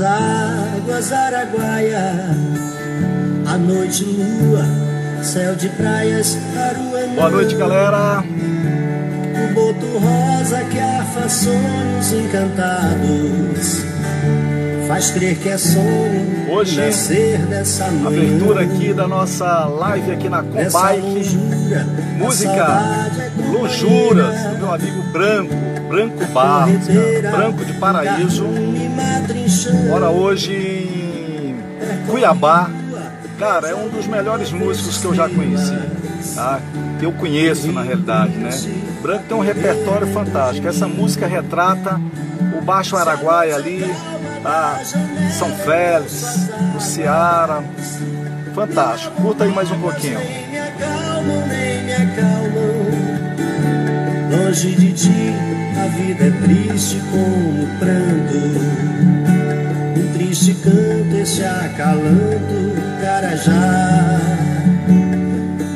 águas Araguaia, a noite lua, céu de praias, Aruanã. Boa noite, galera. O boto rosa que afa sonhos encantados. Faz crer que é sonho Hoje, dessa manhã. Abertura aqui da nossa live aqui na Combike. Música é. Lonjuras, do meu amigo Branco, Branco Barros, Branco de Paraíso. Mora hoje em Cuiabá. Cara, é um dos melhores músicos que eu já conheci, tá? Que eu conheço na realidade, né? Branco tem um repertório fantástico. Essa música retrata o Baixo Araguaia ali, tá? São Félix, o Ceará. Fantástico. Curta aí mais um pouquinho. Longe de ti, a vida é triste como pranto. Um triste canto, esse acalanto, carajá.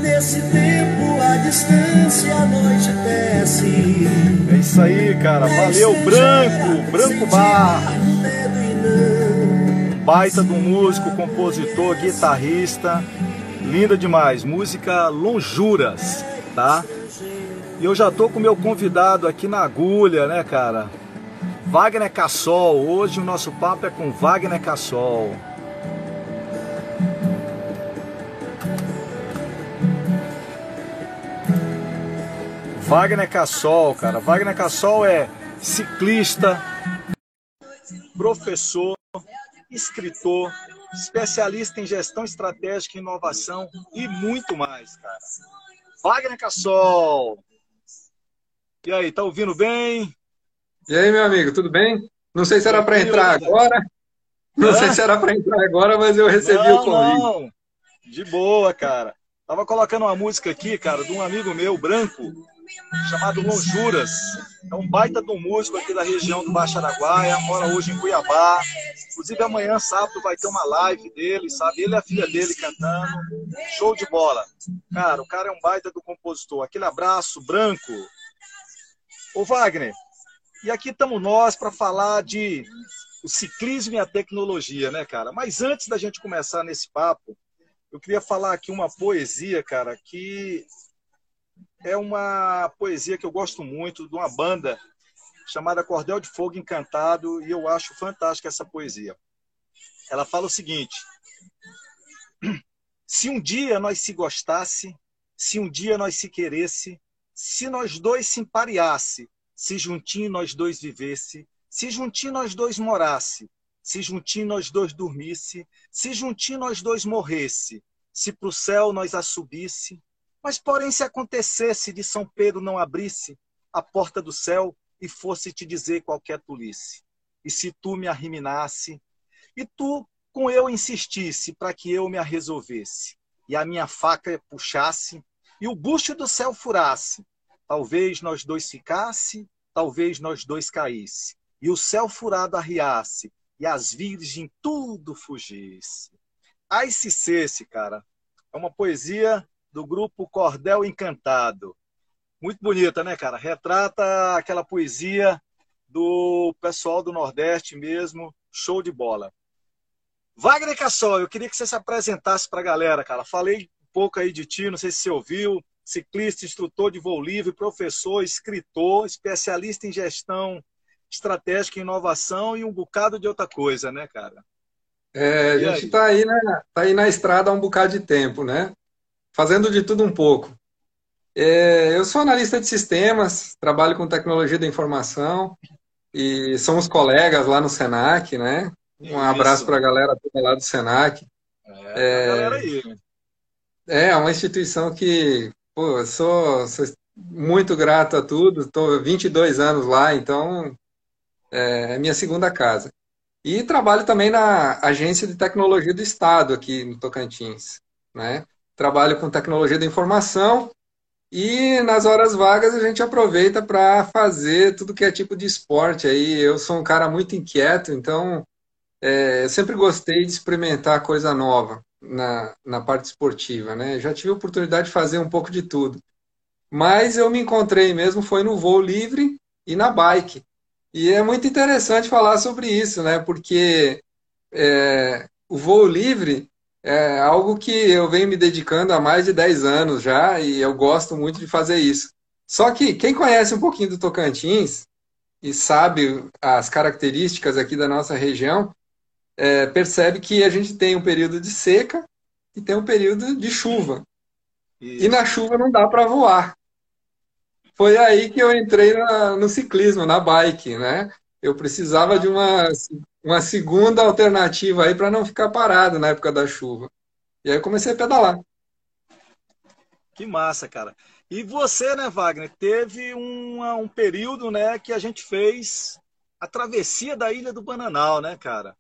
Nesse tempo, a distância, a noite desce. É isso aí, cara. Valeu, Branco, Branco Bar. Baita do músico, compositor, guitarrista. Linda demais. Música Lonjuras, tá? E eu já tô com o meu convidado aqui na agulha, né, cara? Wagner Cassol. Hoje o nosso papo é com Wagner Cassol. Wagner Cassol, cara. Wagner Cassol é ciclista, professor, escritor, especialista em gestão estratégica e inovação e muito mais, cara. Wagner Cassol. E aí, tá ouvindo bem? E aí, meu amigo, tudo bem? Não sei se era para entrar agora. Não Hã? sei se era para entrar agora, mas eu recebi não, o convite. não. De boa, cara. Tava colocando uma música aqui, cara, de um amigo meu, branco, chamado Lonjuras. É um baita de um músico aqui da região do Baixo Araguaia, mora hoje em Cuiabá. Inclusive amanhã, sábado, vai ter uma live dele, sabe? Ele e a filha dele cantando. Show de bola. Cara, o cara é um baita do compositor. Aquele abraço branco. Ô Wagner, e aqui estamos nós para falar de o ciclismo e a tecnologia, né, cara? Mas antes da gente começar nesse papo, eu queria falar aqui uma poesia, cara, que é uma poesia que eu gosto muito, de uma banda chamada Cordel de Fogo Encantado, e eu acho fantástica essa poesia. Ela fala o seguinte: Se um dia nós se gostasse, se um dia nós se queresse, se nós dois se empareasse, se juntinho nós dois vivesse, se juntinho nós dois morasse, se juntinho nós dois dormisse, se juntinho nós dois morresse, se pro céu nós a subisse, mas porém se acontecesse de São Pedro não abrisse a porta do céu e fosse te dizer qualquer tolice, e se tu me arriminasse, e tu com eu insistisse para que eu me resolvesse, e a minha faca puxasse, e o bucho do céu furasse, talvez nós dois ficasse, talvez nós dois caísse, e o céu furado arriasse, e as virgens tudo fugisse. Ai se cesse, cara. É uma poesia do grupo Cordel Encantado. Muito bonita, né, cara? Retrata aquela poesia do pessoal do Nordeste mesmo. Show de bola. Wagner Cassol, eu queria que você se apresentasse para a galera, cara. Falei pouco aí de ti, não sei se você ouviu. Ciclista, instrutor de voo livre, professor, escritor, especialista em gestão estratégica e inovação e um bocado de outra coisa, né, cara? É, a E gente aí? está aí, na, tá aí na estrada há um bocado de tempo, né? Fazendo de tudo um pouco. É, eu sou analista de sistemas, trabalho com tecnologia da informação e somos colegas lá no Senac, né? Um abraço Isso. para a galera toda lá do Senac. É, a galera aí. Né? É uma instituição que, pô, eu sou, sou muito grato a tudo. Estou 22 anos lá, então é minha segunda casa. E trabalho também na Agência de Tecnologia do Estado aqui no Tocantins, né? Trabalho com tecnologia da informação e nas horas vagas a gente aproveita para fazer tudo que é tipo de esporte aí. Eu sou um cara muito inquieto, então é, eu sempre gostei de experimentar coisa nova na, na parte esportiva, né? Já tive a oportunidade de fazer um pouco de tudo. Mas eu me encontrei mesmo foi no voo livre e na bike. E é muito interessante falar sobre isso, né? Porque é, o voo livre é algo que eu venho me dedicando há mais de 10 anos já e eu gosto muito de fazer isso. Só que quem conhece um pouquinho do Tocantins e sabe as características aqui da nossa região, é, percebe que a gente tem um período de seca e tem um período de chuva. Isso. E na chuva não dá para voar. Foi aí que eu entrei na, no ciclismo, na bike, né? Eu precisava de uma, uma segunda alternativa aí para não ficar parado na época da chuva. E aí eu comecei a pedalar. Que massa, cara. E você, né, Wagner, teve um, um período, né, que a gente fez a travessia da Ilha do Bananal, né, cara?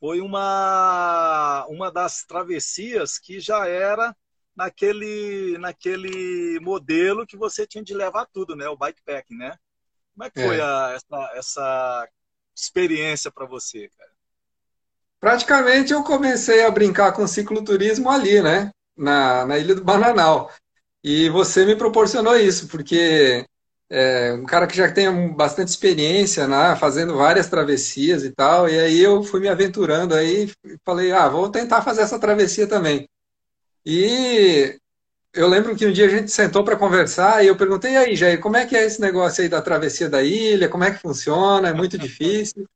Foi uma, uma das travessias que já era naquele, naquele modelo que você tinha de levar tudo, né? O bikepack, né? Como é que foi é. A, essa, essa experiência para você, cara? Praticamente eu comecei a brincar com cicloturismo ali, né? Na, na Ilha do Bananal. E você me proporcionou isso, porque é um cara que já tem bastante experiência, né, fazendo várias travessias e tal, e aí eu fui me aventurando aí, falei, ah, vou tentar fazer essa travessia também. E eu lembro que um dia a gente sentou para conversar e eu perguntei, e aí, Jair, como é que é esse negócio aí da travessia da ilha? Como é que funciona? É muito difícil?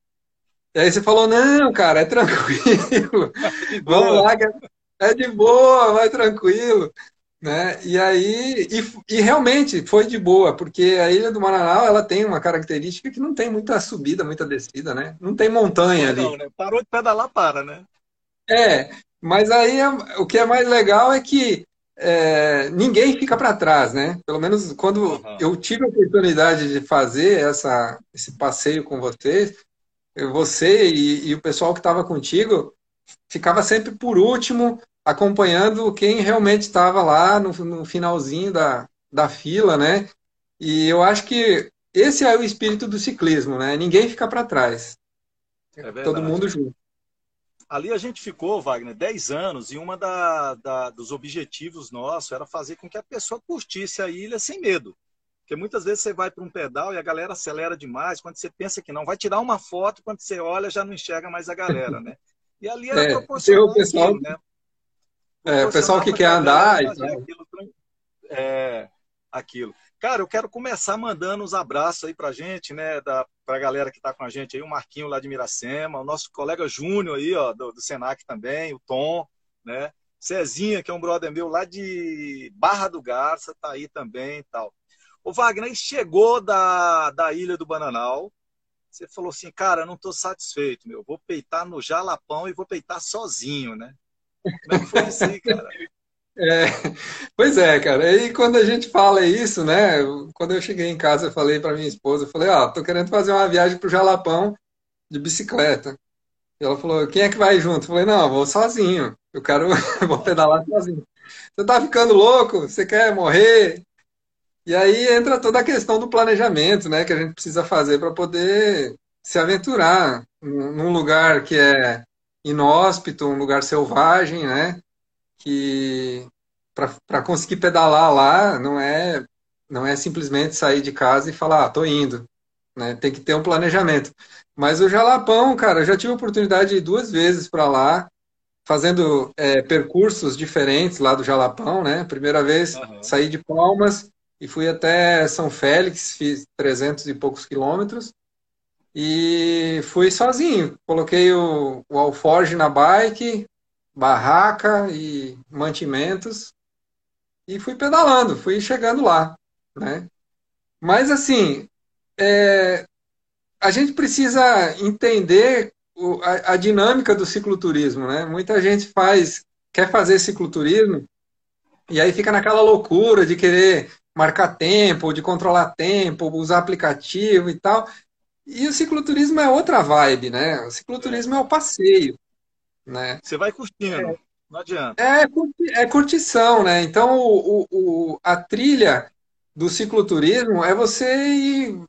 E aí você falou, não, cara, é tranquilo. Vamos lá, é de boa, vai tranquilo. Né? E aí, e, e, realmente foi de boa, porque a Ilha do Maranhão ela tem uma característica que não tem muita subida, muita descida, né? Não tem montanha não, ali. Né? Parou de pedalar, para, né? É, mas aí o que é mais legal é que é, ninguém fica para trás, né? Pelo menos quando uhum. eu tive a oportunidade de fazer essa, esse passeio com vocês, você e, e o pessoal que estava contigo ficava sempre por último, acompanhando quem realmente estava lá no, no, finalzinho da, da fila, né? E eu acho que esse é o espírito do ciclismo, né? Ninguém fica para trás. É Todo mundo junto. Ali a gente ficou, Wagner, 10 anos e uma da, da, dos objetivos nossos era fazer com que a pessoa curtisse a ilha sem medo. Porque muitas vezes você vai para um pedal e a galera acelera demais. Quando você pensa que não, vai tirar uma foto, quando você olha já não enxerga mais a galera, né? E ali era é, proporcional, aquilo, né? É, o pessoal que quer andar e aquilo, é, aquilo. Cara, eu quero começar mandando os abraços aí pra gente, né? Da, pra galera que tá com a gente aí, o Marquinho lá de Miracema, o nosso colega Júnior aí, ó, do, do Senac também, o Tom, né? Cezinha, que é um brother meu lá de Barra do Garça, tá aí também e tal. O Wagner chegou da, da Ilha do Bananal. Você falou assim, cara, não estou satisfeito, meu. Vou peitar no Jalapão e vou peitar sozinho, né? Aí, cara? É, pois é, cara. E quando a gente fala isso, né? Quando eu cheguei em casa, eu falei para minha esposa, eu falei, ó, oh, tô querendo fazer uma viagem pro Jalapão de bicicleta. E ela falou, quem é que vai junto? Eu falei, não, eu vou sozinho. Eu quero, vou pedalar sozinho. Você tá ficando louco? Você quer morrer? E aí entra toda a questão do planejamento, né, que a gente precisa fazer para poder se aventurar num lugar que é inóspito, um lugar selvagem, né, que para conseguir pedalar lá não é não é simplesmente sair de casa e falar, ah, tô indo, né, tem que ter um planejamento. Mas o Jalapão, cara, eu já tive a oportunidade de ir duas vezes para lá, fazendo é, percursos diferentes lá do Jalapão, né? Primeira vez uhum. saí de Palmas, e fui até São Félix, fiz 300 e poucos quilômetros e fui sozinho. Coloquei o, o alforge na bike, barraca e mantimentos e fui pedalando, fui chegando lá, né? Mas assim, é, a gente precisa entender o, a, a, dinâmica do cicloturismo, né? Muita gente faz, quer fazer cicloturismo e aí fica naquela loucura de querer marcar tempo, de controlar tempo, usar aplicativo e tal. E o cicloturismo é outra vibe, né? O cicloturismo é o passeio, né? Você vai curtindo, é, não adianta. É, é curtição, né? Então, o, o, a trilha do cicloturismo é você ir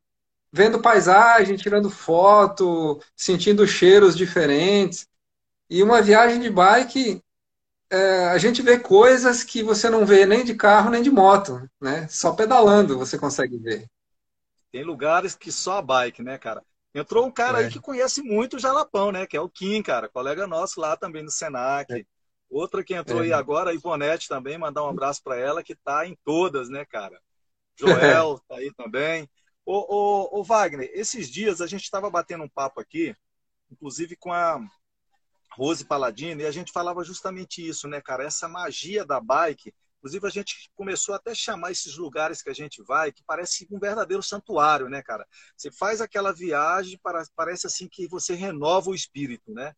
vendo paisagem, tirando foto, sentindo cheiros diferentes. E uma viagem de bike é, a gente vê coisas que você não vê nem de carro nem de moto, né? Só pedalando você consegue ver. Tem lugares que só a bike, né, cara? Entrou um cara é. aí que conhece muito o Jalapão, né? Que é o Kim, cara, colega nosso lá também no Senac. É. Outra que entrou é. aí agora, a Ivonete também, mandar um abraço para ela, que tá em todas, né, cara? Joel tá aí também. Ô, ô, ô, Wagner, esses dias a gente estava batendo um papo aqui, inclusive com a Rose Paladino, e a gente falava justamente isso, né, cara? Essa magia da bike. Inclusive, a gente começou até a chamar esses lugares que a gente vai, que parece um verdadeiro santuário, né, cara? Você faz aquela viagem, parece assim que você renova o espírito, né?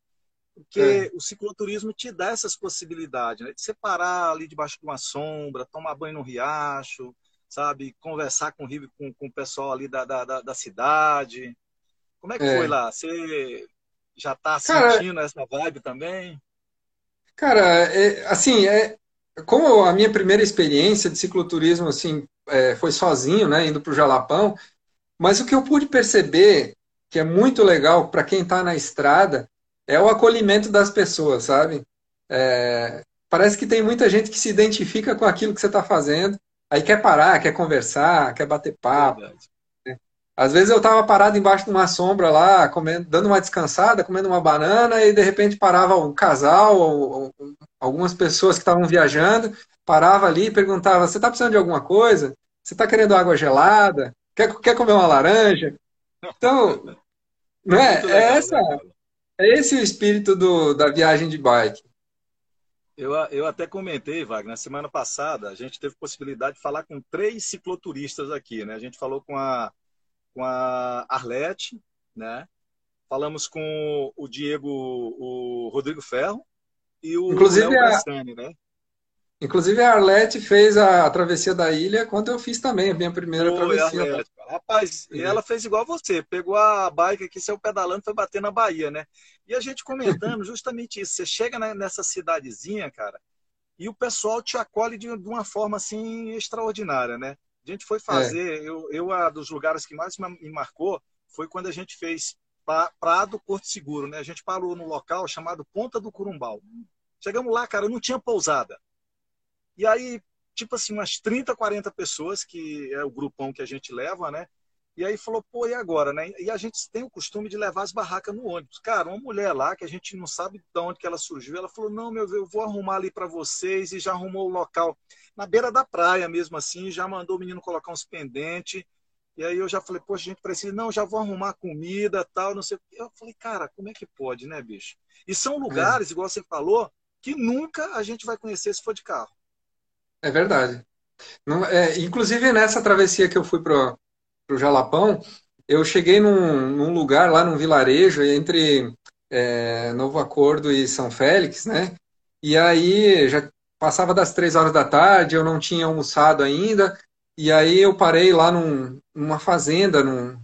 Porque é. o cicloturismo te dá essas possibilidades, né? De você parar ali debaixo de uma sombra, tomar banho no riacho, sabe? Conversar com, com, com o pessoal ali da, da, da cidade. Como é que é. foi lá? Você já está sentindo cara, essa vibe também? Cara, é, assim, é, como a minha primeira experiência de cicloturismo assim, é, foi sozinho, né, indo para o Jalapão, mas o que eu pude perceber, que é muito legal para quem está na estrada, é o acolhimento das pessoas, sabe? É, parece que tem muita gente que se identifica com aquilo que você está fazendo, aí quer parar, quer conversar, quer bater papo. Né? Às vezes eu estava parado embaixo de uma sombra lá, comendo, dando uma descansada, comendo uma banana, e de repente parava um casal, ou, ou algumas pessoas que estavam viajando, parava ali e perguntava: Você está precisando de alguma coisa? Você está querendo água gelada? Quer, quer comer uma laranja? Então, não é? é essa. É esse o espírito do, da viagem de bike. Eu, eu até comentei, Wagner, na semana passada, a gente teve possibilidade de falar com três cicloturistas aqui, né? A gente falou com a, com a Arlete, né? Falamos com o Diego, o Rodrigo Ferro e o Inclusive, Léo a... né? Inclusive a Arlete fez a, travessia da ilha quando eu fiz também a minha primeira Foi, travessia. Arlete. Rapaz, e ela fez igual você, pegou a bike aqui, saiu pedalando, foi bater na Bahia, né? E a gente comentando justamente isso. Você chega nessa cidadezinha, cara, e o pessoal te acolhe de, de uma forma assim extraordinária, né? A gente foi fazer, é. eu, eu a dos lugares que mais me marcou foi quando a gente fez Prado Porto Seguro, né? A gente parou no local chamado Ponta do Curumbau. Chegamos lá, cara, não tinha pousada. E aí, tipo assim, umas 30, 40 pessoas, que é o grupão que a gente leva, né? E aí falou, pô, e agora, né? E a gente tem o costume de levar as barracas no ônibus. Cara, uma mulher lá, que a gente não sabe de onde que ela surgiu, ela falou, não, meu, eu vou arrumar ali para vocês, e já arrumou o local na beira da praia mesmo assim, já mandou o menino colocar uns pendentes, e aí eu já falei, poxa, a gente precisa, não, já vou arrumar comida, tal, não sei o Eu falei, cara, como é que pode, né, bicho? E são lugares, é. igual você falou, que nunca a gente vai conhecer se for de carro. É verdade. Não, é, inclusive, nessa travessia que eu fui para o Jalapão, eu cheguei num, num, lugar lá, num vilarejo, entre é, Novo Acordo e São Félix, né? E aí já passava das três horas da tarde, eu não tinha almoçado ainda, e aí eu parei lá num, numa fazenda, num,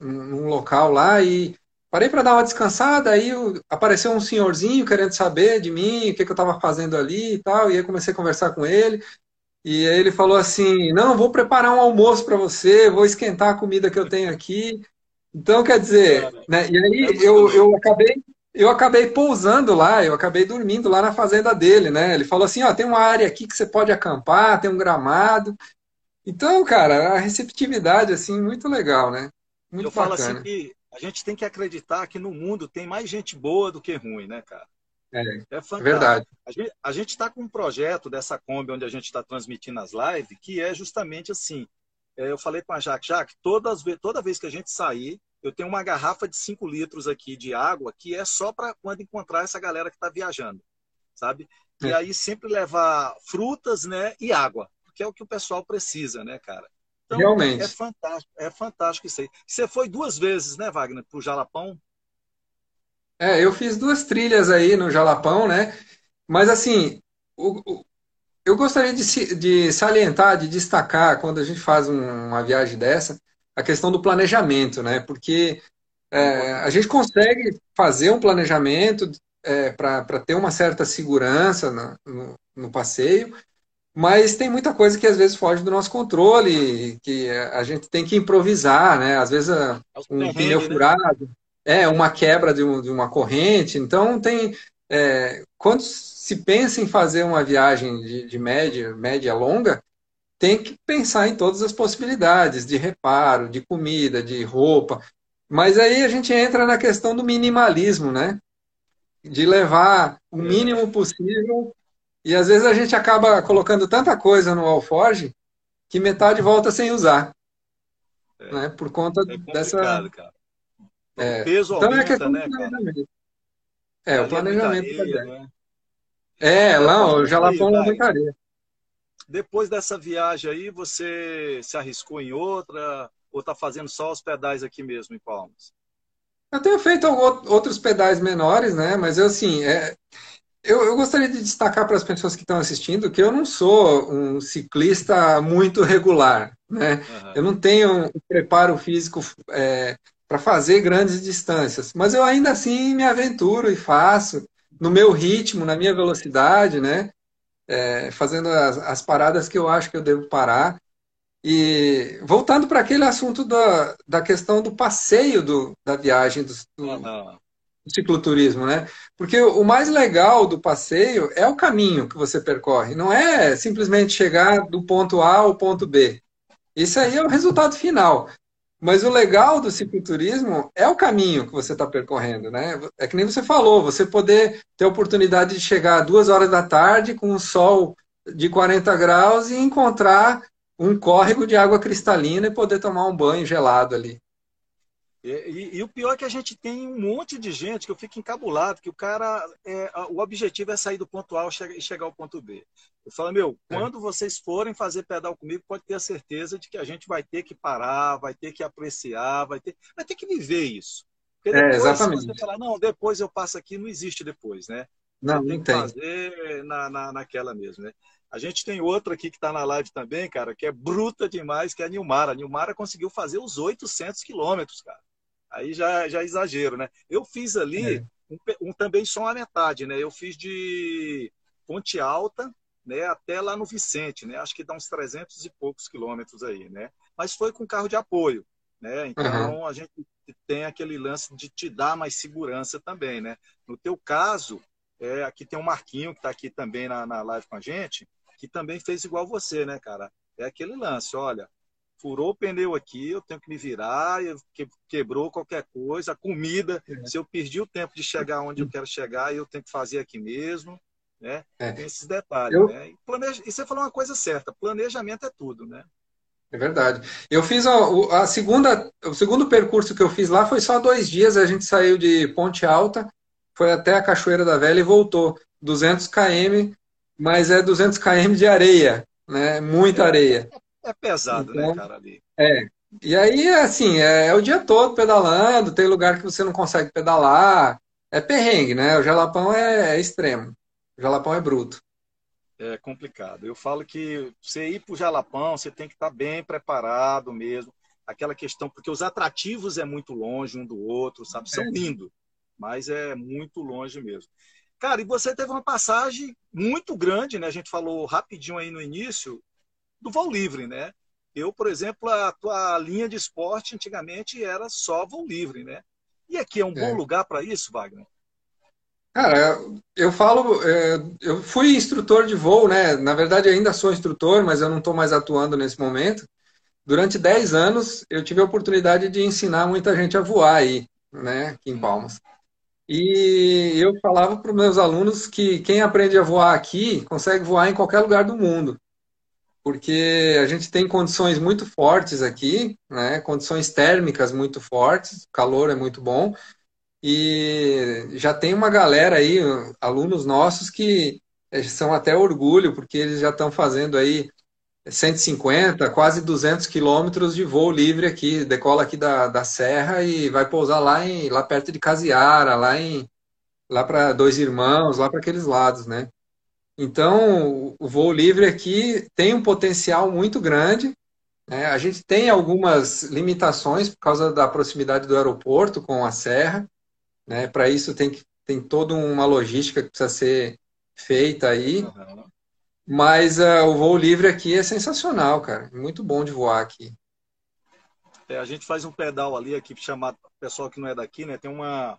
num local lá, e parei para dar uma descansada, aí apareceu um senhorzinho querendo saber de mim, o que, que eu estava fazendo ali e tal, e aí comecei a conversar com ele, e aí ele falou assim, não, vou preparar um almoço para você, vou esquentar a comida que eu tenho aqui, então, quer dizer, né, e aí eu, eu acabei eu acabei pousando lá, eu acabei dormindo lá na fazenda dele, né? Ele falou assim, ó, tem uma área aqui que você pode acampar, tem um gramado. Então, cara, a receptividade, assim, muito legal, né? Muito eu bacana. falo assim que a gente tem que acreditar que no mundo tem mais gente boa do que ruim, né, cara? É, é, é verdade. A gente está com um projeto dessa Kombi onde a gente está transmitindo as lives, que é justamente assim. É, eu falei com a Jaque, Jaque, todas, toda vez que a gente sair, eu tenho uma garrafa de 5 litros aqui de água que é só para quando encontrar essa galera que está viajando, sabe? E é. aí sempre levar frutas, né, e água que é o que o pessoal precisa, né, cara? Então, Realmente. É fantástico, é fantástico isso aí. Você foi duas vezes, né, Wagner, para o Jalapão? É, eu fiz duas trilhas aí no Jalapão, né? Mas assim, o, o, eu gostaria de, de, salientar, de destacar, quando a gente faz um, uma viagem dessa, a questão do planejamento, né? Porque é, a gente consegue fazer um planejamento é, para ter uma certa segurança no, no, no passeio, mas tem muita coisa que às vezes foge do nosso controle, que a gente tem que improvisar, né? Às vezes é um pneu né? furado, é uma quebra de, um, de uma corrente. Então tem é, quando se pensa em fazer uma viagem de, de média, média longa, tem que pensar em todas as possibilidades de reparo, de comida, de roupa. Mas aí a gente entra na questão do minimalismo, né? De levar o mínimo possível. E às vezes a gente acaba colocando tanta coisa no Alforge que metade volta sem usar. É. Né? Por conta é dessa. Cara. É. O peso então, é aumenta, é questão né, planejamento. É, o planejamento areia, né? É, lá, o Jalapão lá muita areia. Depois dessa viagem aí, você se arriscou em outra ou está fazendo só os pedais aqui mesmo em Palmas? Eu tenho feito outros pedais menores, né? Mas eu assim, é, eu, eu, gostaria de destacar para as pessoas que estão assistindo que eu não sou um ciclista muito regular, né? Uhum. Eu não tenho um preparo físico é, para fazer grandes distâncias, mas eu ainda assim me aventuro e faço no meu ritmo, na minha velocidade, né? É, fazendo as, as, paradas que eu acho que eu devo parar. E voltando para aquele assunto da, da questão do passeio do, da viagem do, do, uhum. Do, cicloturismo, né? Porque o mais legal do passeio é o caminho que você percorre, não é simplesmente chegar do ponto A ao ponto B. Isso aí é o resultado final. Mas o legal do cicloturismo é o caminho que você está percorrendo, né? É que nem você falou, você poder ter a oportunidade de chegar duas horas da tarde com o sol de 40 graus e encontrar um córrego de água cristalina e poder tomar um banho gelado ali. E, e, e, o pior é que a gente tem um monte de gente que eu fico encabulado, que o cara, é, o objetivo é sair do ponto A e chegar ao ponto B. Eu falo, meu, é. quando vocês forem fazer pedal comigo, pode ter a certeza de que a gente vai ter que parar, vai ter que apreciar, vai ter, vai ter que viver isso. Porque é, depois, é, exatamente. se você falar, não, depois eu passo aqui, não existe depois, né? Não, não tem. que fazer na, na, naquela mesmo, né? A gente tem outra aqui que está na live também, cara, que é bruta demais, que é a Nilmara. A Nilmara conseguiu fazer os 800 quilômetros, cara. Aí já, já é exagero, né? Eu fiz ali é. um, um, também só a metade, né? Eu fiz de Ponte Alta né, até lá no Vicente, né? Acho que dá uns 300 e poucos quilômetros aí, né? Mas foi com carro de apoio, né? Então uhum. a gente tem aquele lance de te dar mais segurança também, né? No teu caso, é, aqui tem um Marquinho que está aqui também na, na live com a gente que também fez igual você, né, cara? É aquele lance, olha, furou o pneu aqui, eu tenho que me virar, quebrou qualquer coisa, a comida, é. se eu perdi o tempo de chegar onde eu quero chegar, eu tenho que fazer aqui mesmo, né? É. Tem esses detalhes, eu... né? E, planeja... e você falou uma coisa certa, planejamento é tudo, né? É verdade. Eu fiz a, a, segunda, o segundo percurso que eu fiz lá foi só dois dias. A gente saiu de Ponte Alta, foi até a Cachoeira da Velha e voltou 200 km mas é 200 km de areia, né? Muita é, areia. É, pesado, né, então, né, cara, ali. É. E aí, assim, é, é, o dia todo pedalando, tem lugar que você não consegue pedalar. É perrengue, né? O jalapão é, é extremo. O jalapão é bruto. É complicado. Eu falo que você ir para o jalapão, você tem que estar tá bem preparado mesmo. Aquela questão, porque os atrativos é muito longe um do outro, sabe? São é. lindos, mas é muito longe mesmo. Cara, e você teve uma passagem muito grande, né? A gente falou rapidinho aí no início do voo livre, né? Eu, por exemplo, a tua linha de esporte antigamente era só voo livre, né? E aqui é um é. bom lugar para isso, Wagner? Cara, eu falo, é, eu fui instrutor de voo, né? Na verdade, ainda sou instrutor, mas eu não estou mais atuando nesse momento. Durante 10 anos, eu tive a oportunidade de ensinar muita gente a voar aí, né? Aqui em Palmas. E eu falava para os meus alunos que quem aprende a voar aqui consegue voar em qualquer lugar do mundo, porque a gente tem condições muito fortes aqui, né? condições térmicas muito fortes, o calor é muito bom, e já tem uma galera aí, alunos nossos, que são até orgulho, porque eles já estão fazendo aí 150, quase 200 quilômetros de voo livre aqui, decola aqui da, da serra e vai pousar lá, em, lá perto de Casiara, lá em lá para Dois Irmãos, lá para aqueles lados, né? Então, o voo livre aqui tem um potencial muito grande. Né? A gente tem algumas limitações por causa da proximidade do aeroporto com a serra. Né? Para isso tem, que, tem toda uma logística que precisa ser feita aí. Uhum. Mas uh, o voo livre aqui é sensacional, cara. Muito bom de voar aqui. É, a gente faz um pedal ali, aqui chamado pessoal que não é daqui, né? Tem uma,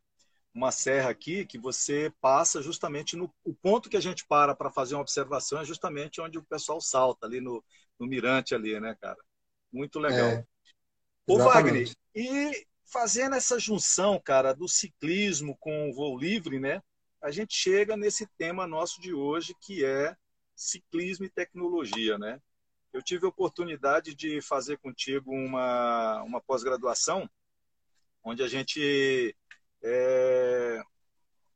uma serra aqui que você passa justamente no o ponto que a gente para para fazer uma observação é justamente onde o pessoal salta ali no, no mirante ali, né, cara? Muito legal. É, Ô Wagner, e fazendo essa junção, cara, do ciclismo com o voo livre, né? A gente chega nesse tema nosso de hoje, que é ciclismo e tecnologia, né? Eu tive a oportunidade de fazer contigo uma, uma pós-graduação, onde a gente é,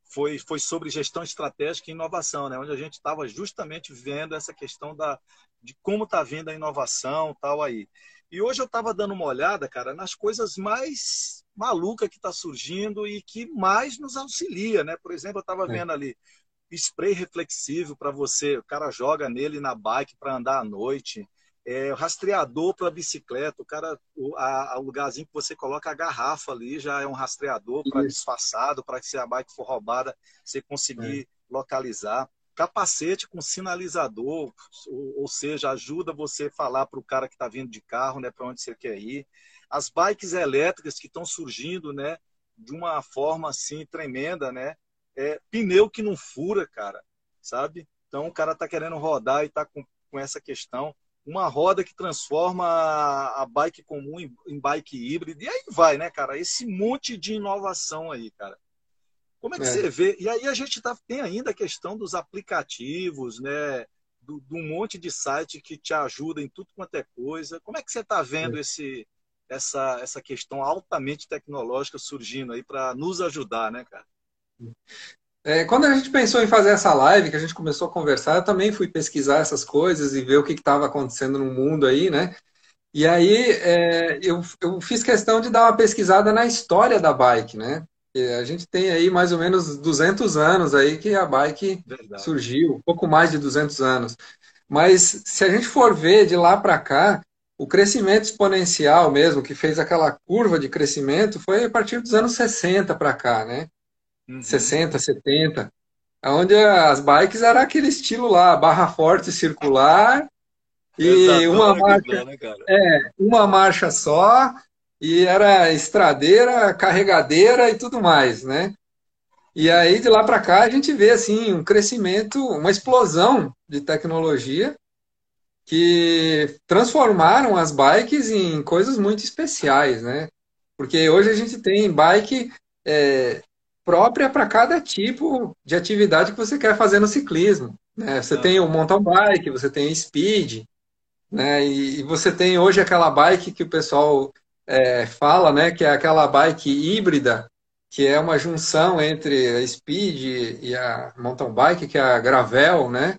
foi, foi sobre gestão estratégica e inovação, né? onde a gente estava justamente vendo essa questão da, de como está vindo a inovação tal aí. E hoje eu estava dando uma olhada, cara, nas coisas mais malucas que está surgindo e que mais nos auxilia, né? Por exemplo, eu estava é. vendo ali spray reflexivo para você, o cara joga nele na bike para andar à noite, é, rastreador para bicicleta, o cara, o a, a, lugarzinho que você coloca a garrafa ali já é um rastreador para disfarçado, para que se a bike for roubada, você conseguir é. localizar. Capacete com sinalizador, ou, ou seja, ajuda você a falar para o cara que está vindo de carro, né, para onde você quer ir. As bikes elétricas que estão surgindo, né, de uma forma assim tremenda, né, é, pneu que não fura, cara, sabe? Então o cara tá querendo rodar e tá com, com essa questão. Uma roda que transforma a, bike comum em, bike híbrida. E aí vai, né, cara? Esse monte de inovação aí, cara. Como é que é. você vê? E aí a gente tá, tem ainda a questão dos aplicativos, né? Do, do monte de site que te ajuda em tudo quanto é coisa. Como é que você está vendo é. esse, essa, essa questão altamente tecnológica surgindo aí para nos ajudar, né, cara? É, quando a gente pensou em fazer essa live, que a gente começou a conversar, eu também fui pesquisar essas coisas e ver o que estava acontecendo no mundo aí, né? E aí é, eu, eu fiz questão de dar uma pesquisada na história da bike, né? E a gente tem aí mais ou menos 200 anos aí que a bike Verdade. surgiu, um pouco mais de 200 anos. Mas se a gente for ver de lá para cá, o crescimento exponencial mesmo, que fez aquela curva de crescimento, foi a partir dos anos 60 para cá, né? Uhum. 60, 70, onde as bikes era aquele estilo lá, barra forte circular e uma marcha, né, é, uma marcha só e era estradeira, carregadeira e tudo mais, né? E aí de lá para cá a gente vê assim um crescimento, uma explosão de tecnologia que transformaram as bikes em coisas muito especiais, né? Porque hoje a gente tem bike é, própria para cada tipo de atividade que você quer fazer no ciclismo. Né? Você tem o mountain bike, você tem o speed, né? E, e, você tem hoje aquela bike que o pessoal é, fala, né? Que é aquela bike híbrida, que é uma junção entre a speed e a mountain bike, que é a gravel, né?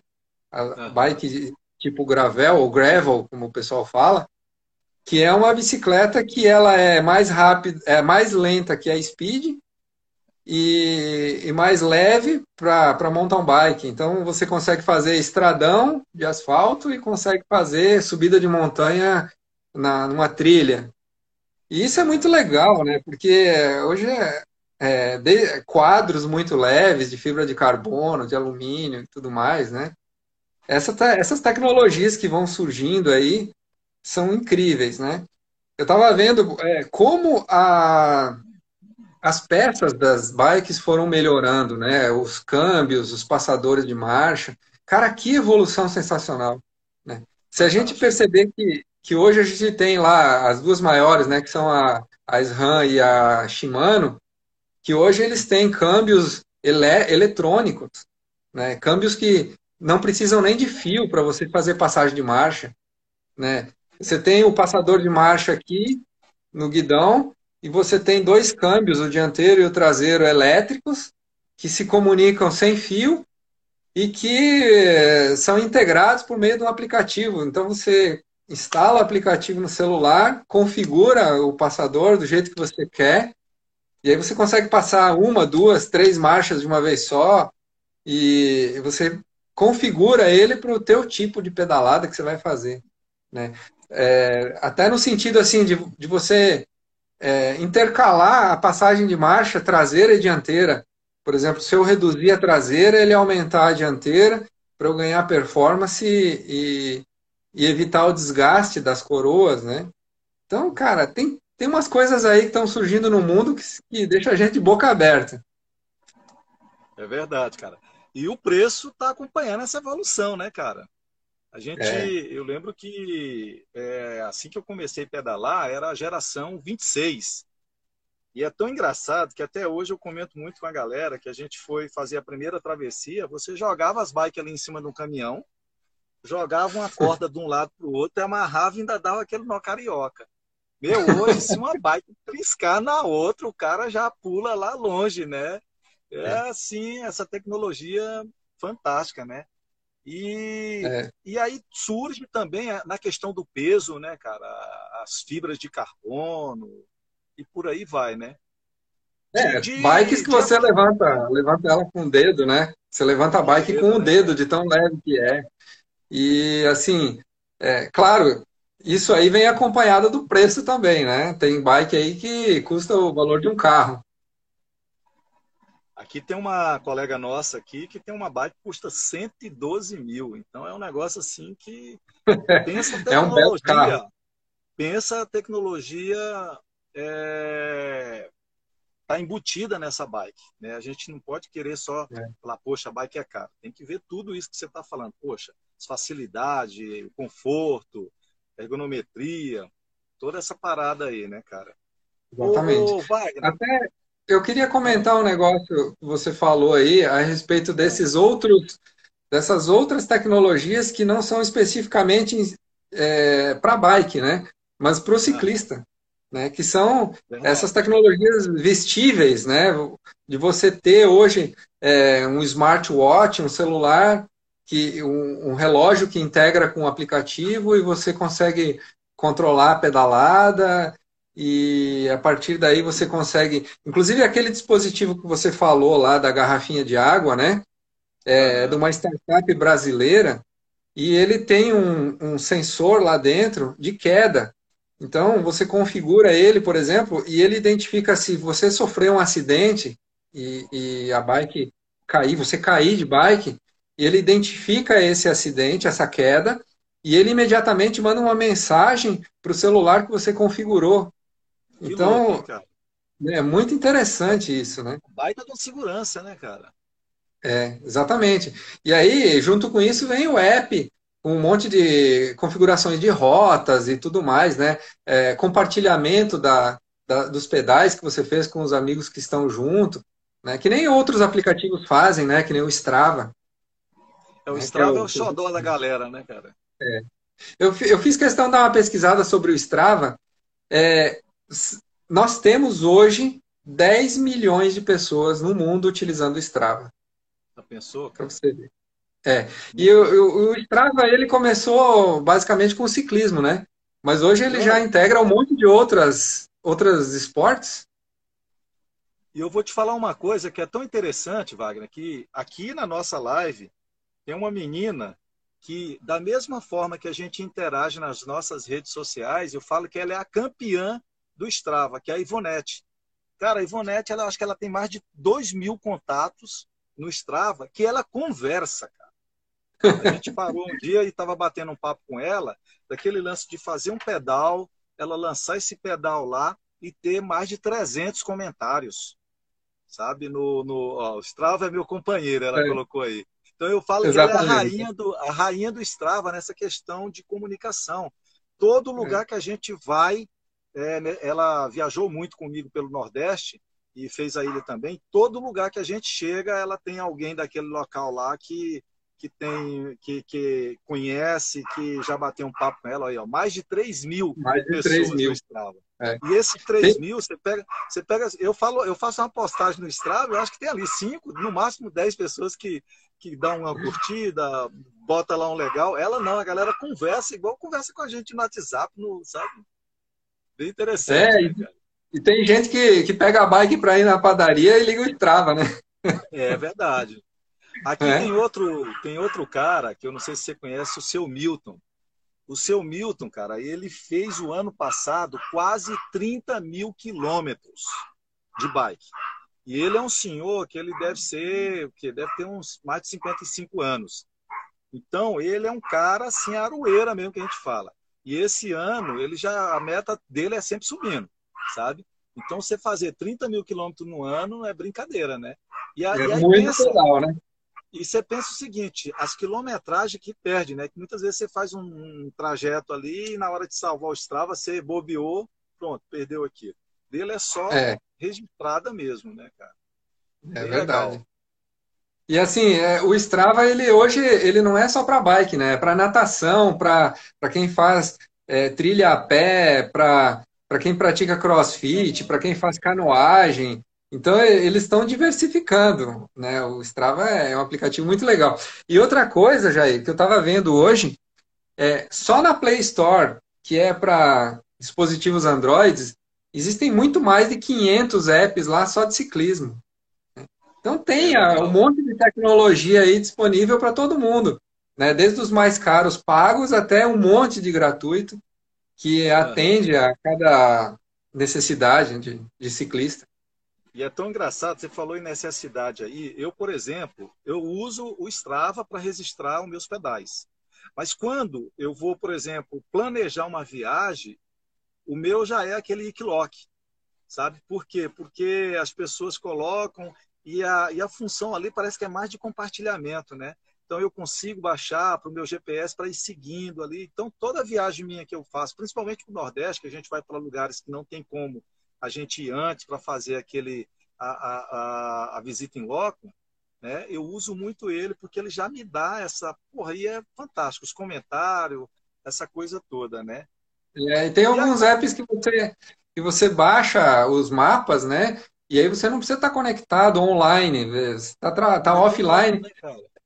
A bike tipo gravel ou gravel, como o pessoal fala, que é uma bicicleta que ela é mais rápida, é mais lenta que a speed, e, e mais leve para mountain bike. Então você consegue fazer estradão de asfalto e consegue fazer subida de montanha na, numa trilha. E isso é muito legal, né? Porque hoje é, é de, quadros muito leves de fibra de carbono, de alumínio e tudo mais, né? Essa, essas tecnologias que vão surgindo aí são incríveis, né? Eu estava vendo é, como a, as peças das bikes foram melhorando, né? Os câmbios, os passadores de marcha. Cara, que evolução sensacional. Né? Se a gente perceber que, que hoje a gente tem lá as duas maiores, né? Que são a, a SRAM e a Shimano, que hoje eles têm câmbios ele, eletrônicos, né? Câmbios que não precisam nem de fio para você fazer passagem de marcha, né? Você tem o passador de marcha aqui no guidão e você tem dois câmbios, o dianteiro e o traseiro elétricos, que se comunicam sem fio e que eh, são integrados por meio de um aplicativo. Então você instala o aplicativo no celular, configura o passador do jeito que você quer, e aí você consegue passar uma, duas, três marchas de uma vez só, e você configura ele para o teu tipo de pedalada que você vai fazer. Né? É, até no sentido assim de, de você é, intercalar a passagem de marcha traseira e dianteira. Por exemplo, se eu reduzir a traseira, ele aumentar a dianteira para eu ganhar performance e, e, evitar o desgaste das coroas, né? Então, cara, tem, tem umas coisas aí que estão surgindo no mundo que, que deixa a gente de boca aberta. É verdade, cara. E o preço está acompanhando essa evolução, né, cara? A gente, é. eu lembro que é, assim que eu comecei a pedalar, era a geração 26. E é tão engraçado que até hoje eu comento muito com a galera que a gente foi fazer a primeira travessia, você jogava as bikes ali em cima de um caminhão, jogava uma corda de um lado para o outro e amarrava e ainda dava aquele nó carioca. Meu, hoje, se uma bike piscar na outra, o cara já pula lá longe, né? É, é. assim, essa tecnologia fantástica, né? E, é. e aí surge também na questão do peso, né, cara? As fibras de carbono e por aí vai, né? É, de, bikes que você levanta, levanta ela com o dedo, né? Você levanta a bike com o né? dedo, de tão leve que é. E assim, é, claro, isso aí vem acompanhado do preço também, né? Tem bike aí que custa o valor de um carro. Aqui tem uma colega nossa aqui que tem uma bike que custa 112 mil. Então é um negócio assim que pensa a tecnologia. é um. Pensa a tecnologia é, tá embutida nessa bike. Né? A gente não pode querer só é. falar, poxa, a bike é cara. Tem que ver tudo isso que você está falando. Poxa, facilidade, conforto, ergonometria, toda essa parada aí, né, cara? Exatamente. Ô, Até eu queria comentar um negócio que você falou aí a respeito desses outros, dessas outras tecnologias que não são especificamente é, para bike, né? Mas para o ciclista né, que são essas tecnologias vestíveis, né, de você ter hoje é, um smartwatch, um celular, que um, um, relógio que integra com o aplicativo e você consegue controlar a pedalada e a partir daí você consegue, inclusive aquele dispositivo que você falou lá da garrafinha de água, né, é, de uma startup brasileira e ele tem um, um sensor lá dentro de queda. Então, você configura ele, por exemplo, e ele identifica se você sofreu um acidente e, e a bike cair, você cair de bike, ele identifica esse acidente, essa queda, e ele imediatamente manda uma mensagem para o celular que você configurou. Que então, louco, é muito interessante isso, né? Baita com segurança, né, cara? É, exatamente. E aí, junto com isso, vem o app um monte de configurações de rotas e tudo mais, né? É, compartilhamento da, da, dos pedais que você fez com os amigos que estão junto, né? Que nem outros aplicativos fazem, né? Que nem o Strava. É, o né? Strava é o, é xodó da galera, né, cara? É. Eu, eu fiz questão de dar uma pesquisada sobre o Strava. É, nós temos hoje 10 milhões de pessoas no mundo utilizando o Strava. Já pensou? Para você ver. É. E o, o, Strava ele começou basicamente com o ciclismo, né? Mas hoje ele já integra um monte de outras outras esportes. E eu vou te falar uma coisa que é tão interessante, Wagner, que aqui na nossa live tem uma menina que, da mesma forma que a gente interage nas nossas redes sociais, eu falo que ela é a campeã do Strava, que é a Ivonete. Cara, a Ivonete, ela, acho que ela tem mais de 2 mil contatos no Strava, que ela conversa, cara. A gente parou um dia e estava batendo um papo com ela, daquele lance de fazer um pedal, ela lançar esse pedal lá e ter mais de 300 comentários, sabe? No, no ó, o Strava é meu companheiro, ela é. colocou aí. Então eu falo Exatamente. que ela é a rainha, do, a rainha do Strava nessa questão de comunicação. Todo lugar é. que a gente vai, é, né, ela viajou muito comigo pelo Nordeste e fez a ilha também. Todo lugar que a gente chega, ela tem alguém daquele local lá que que tem, que, que conhece, que já bateu um papo com ela, aí, ó, mais de 3 mil mais de pessoas 3 mil. É. E esses 3 tem... mil, você pega, você pega, eu falo, eu faço uma postagem no Strava, eu acho que tem ali 5, no máximo 10 pessoas que, que dão uma curtida, bota lá um legal. Ela não, a galera conversa igual conversa com a gente no WhatsApp, no, sabe? Bem interessante. É, né, e, tem gente que, que pega a bike para ir na padaria e liga o Strava, né? É verdade. Aqui é? tem, outro, tem outro cara, que eu não sei se você conhece, o seu Milton. O seu Milton, cara, ele fez o ano passado quase 30 mil quilômetros de bike. E ele é um senhor que ele deve ser, que deve ter uns mais de 55 anos. Então, ele é um cara assim, aroeira mesmo que a gente fala. E esse ano, ele já, a meta dele é sempre subindo, sabe? Então, você fazer 30 mil quilômetros no ano é brincadeira, né? E aí, é aí muito pensa, legal, né? E você pensa o seguinte, as quilometragens que perde, né? Que muitas vezes você faz um, trajeto ali e na hora de salvar o Strava, você bobeou, pronto, perdeu aqui. dele é só é. registrada mesmo, né, cara? É Bem verdade. Legal. E assim, é, o Strava, ele hoje, ele não é só para bike, né? É para natação, para quem faz é, trilha a pé, para quem pratica crossfit, para quem faz canoagem. Então, eles estão diversificando, né? O Strava é um aplicativo muito legal. E outra coisa, Jair, que eu estava vendo hoje, é, só na Play Store, que é para dispositivos Androids, existem muito mais de 500 apps lá só de ciclismo. Então tem um monte de tecnologia aí disponível para todo mundo, né? Desde os mais caros pagos até um monte de gratuito que atende a cada necessidade de, de ciclista. E é tão engraçado, você falou em necessidade aí. Eu, por exemplo, eu uso o Strava para registrar os meus pedais. Mas quando eu vou, por exemplo, planejar uma viagem, o meu já é aquele Ikiloc, sabe? Por quê? Porque as pessoas colocam e a, e a função ali parece que é mais de compartilhamento, né? Então eu consigo baixar para o meu GPS para ir seguindo ali. Então toda viagem minha que eu faço, principalmente para o Nordeste, que a gente vai para lugares que não tem como a gente ir antes para fazer aquele a, a, a, visita em loco, né? Eu uso muito ele porque ele já me dá essa, porra, aí é fantástico, os comentários, essa coisa toda, né? É, e tem alguns apps que você que você baixa os mapas, né? E aí você não precisa estar conectado online, está tá offline.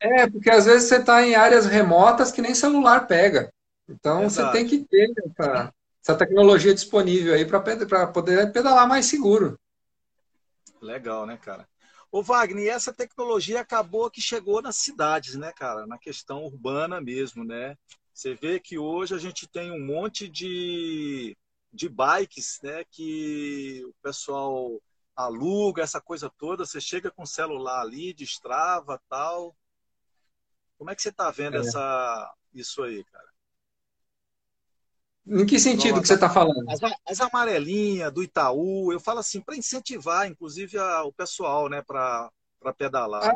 É, porque às vezes você está em áreas remotas que nem celular pega. Então Exato. você tem que ter essa, essa tecnologia disponível aí para poder pedalar mais seguro. Legal, né, cara? Ô, Wagner, essa tecnologia acabou que chegou nas cidades, né, cara? Na questão urbana mesmo, né? Você vê que hoje a gente tem um monte de, de bikes, né, que o pessoal aluga, essa coisa toda. Você chega com o celular ali, destrava, tal. Como é que você está vendo é. essa, isso aí, cara? Em que sentido que você está falando? As, as amarelinhas do Itaú, eu falo assim, para incentivar, inclusive, a, o pessoal, né, para pedalar. Ah,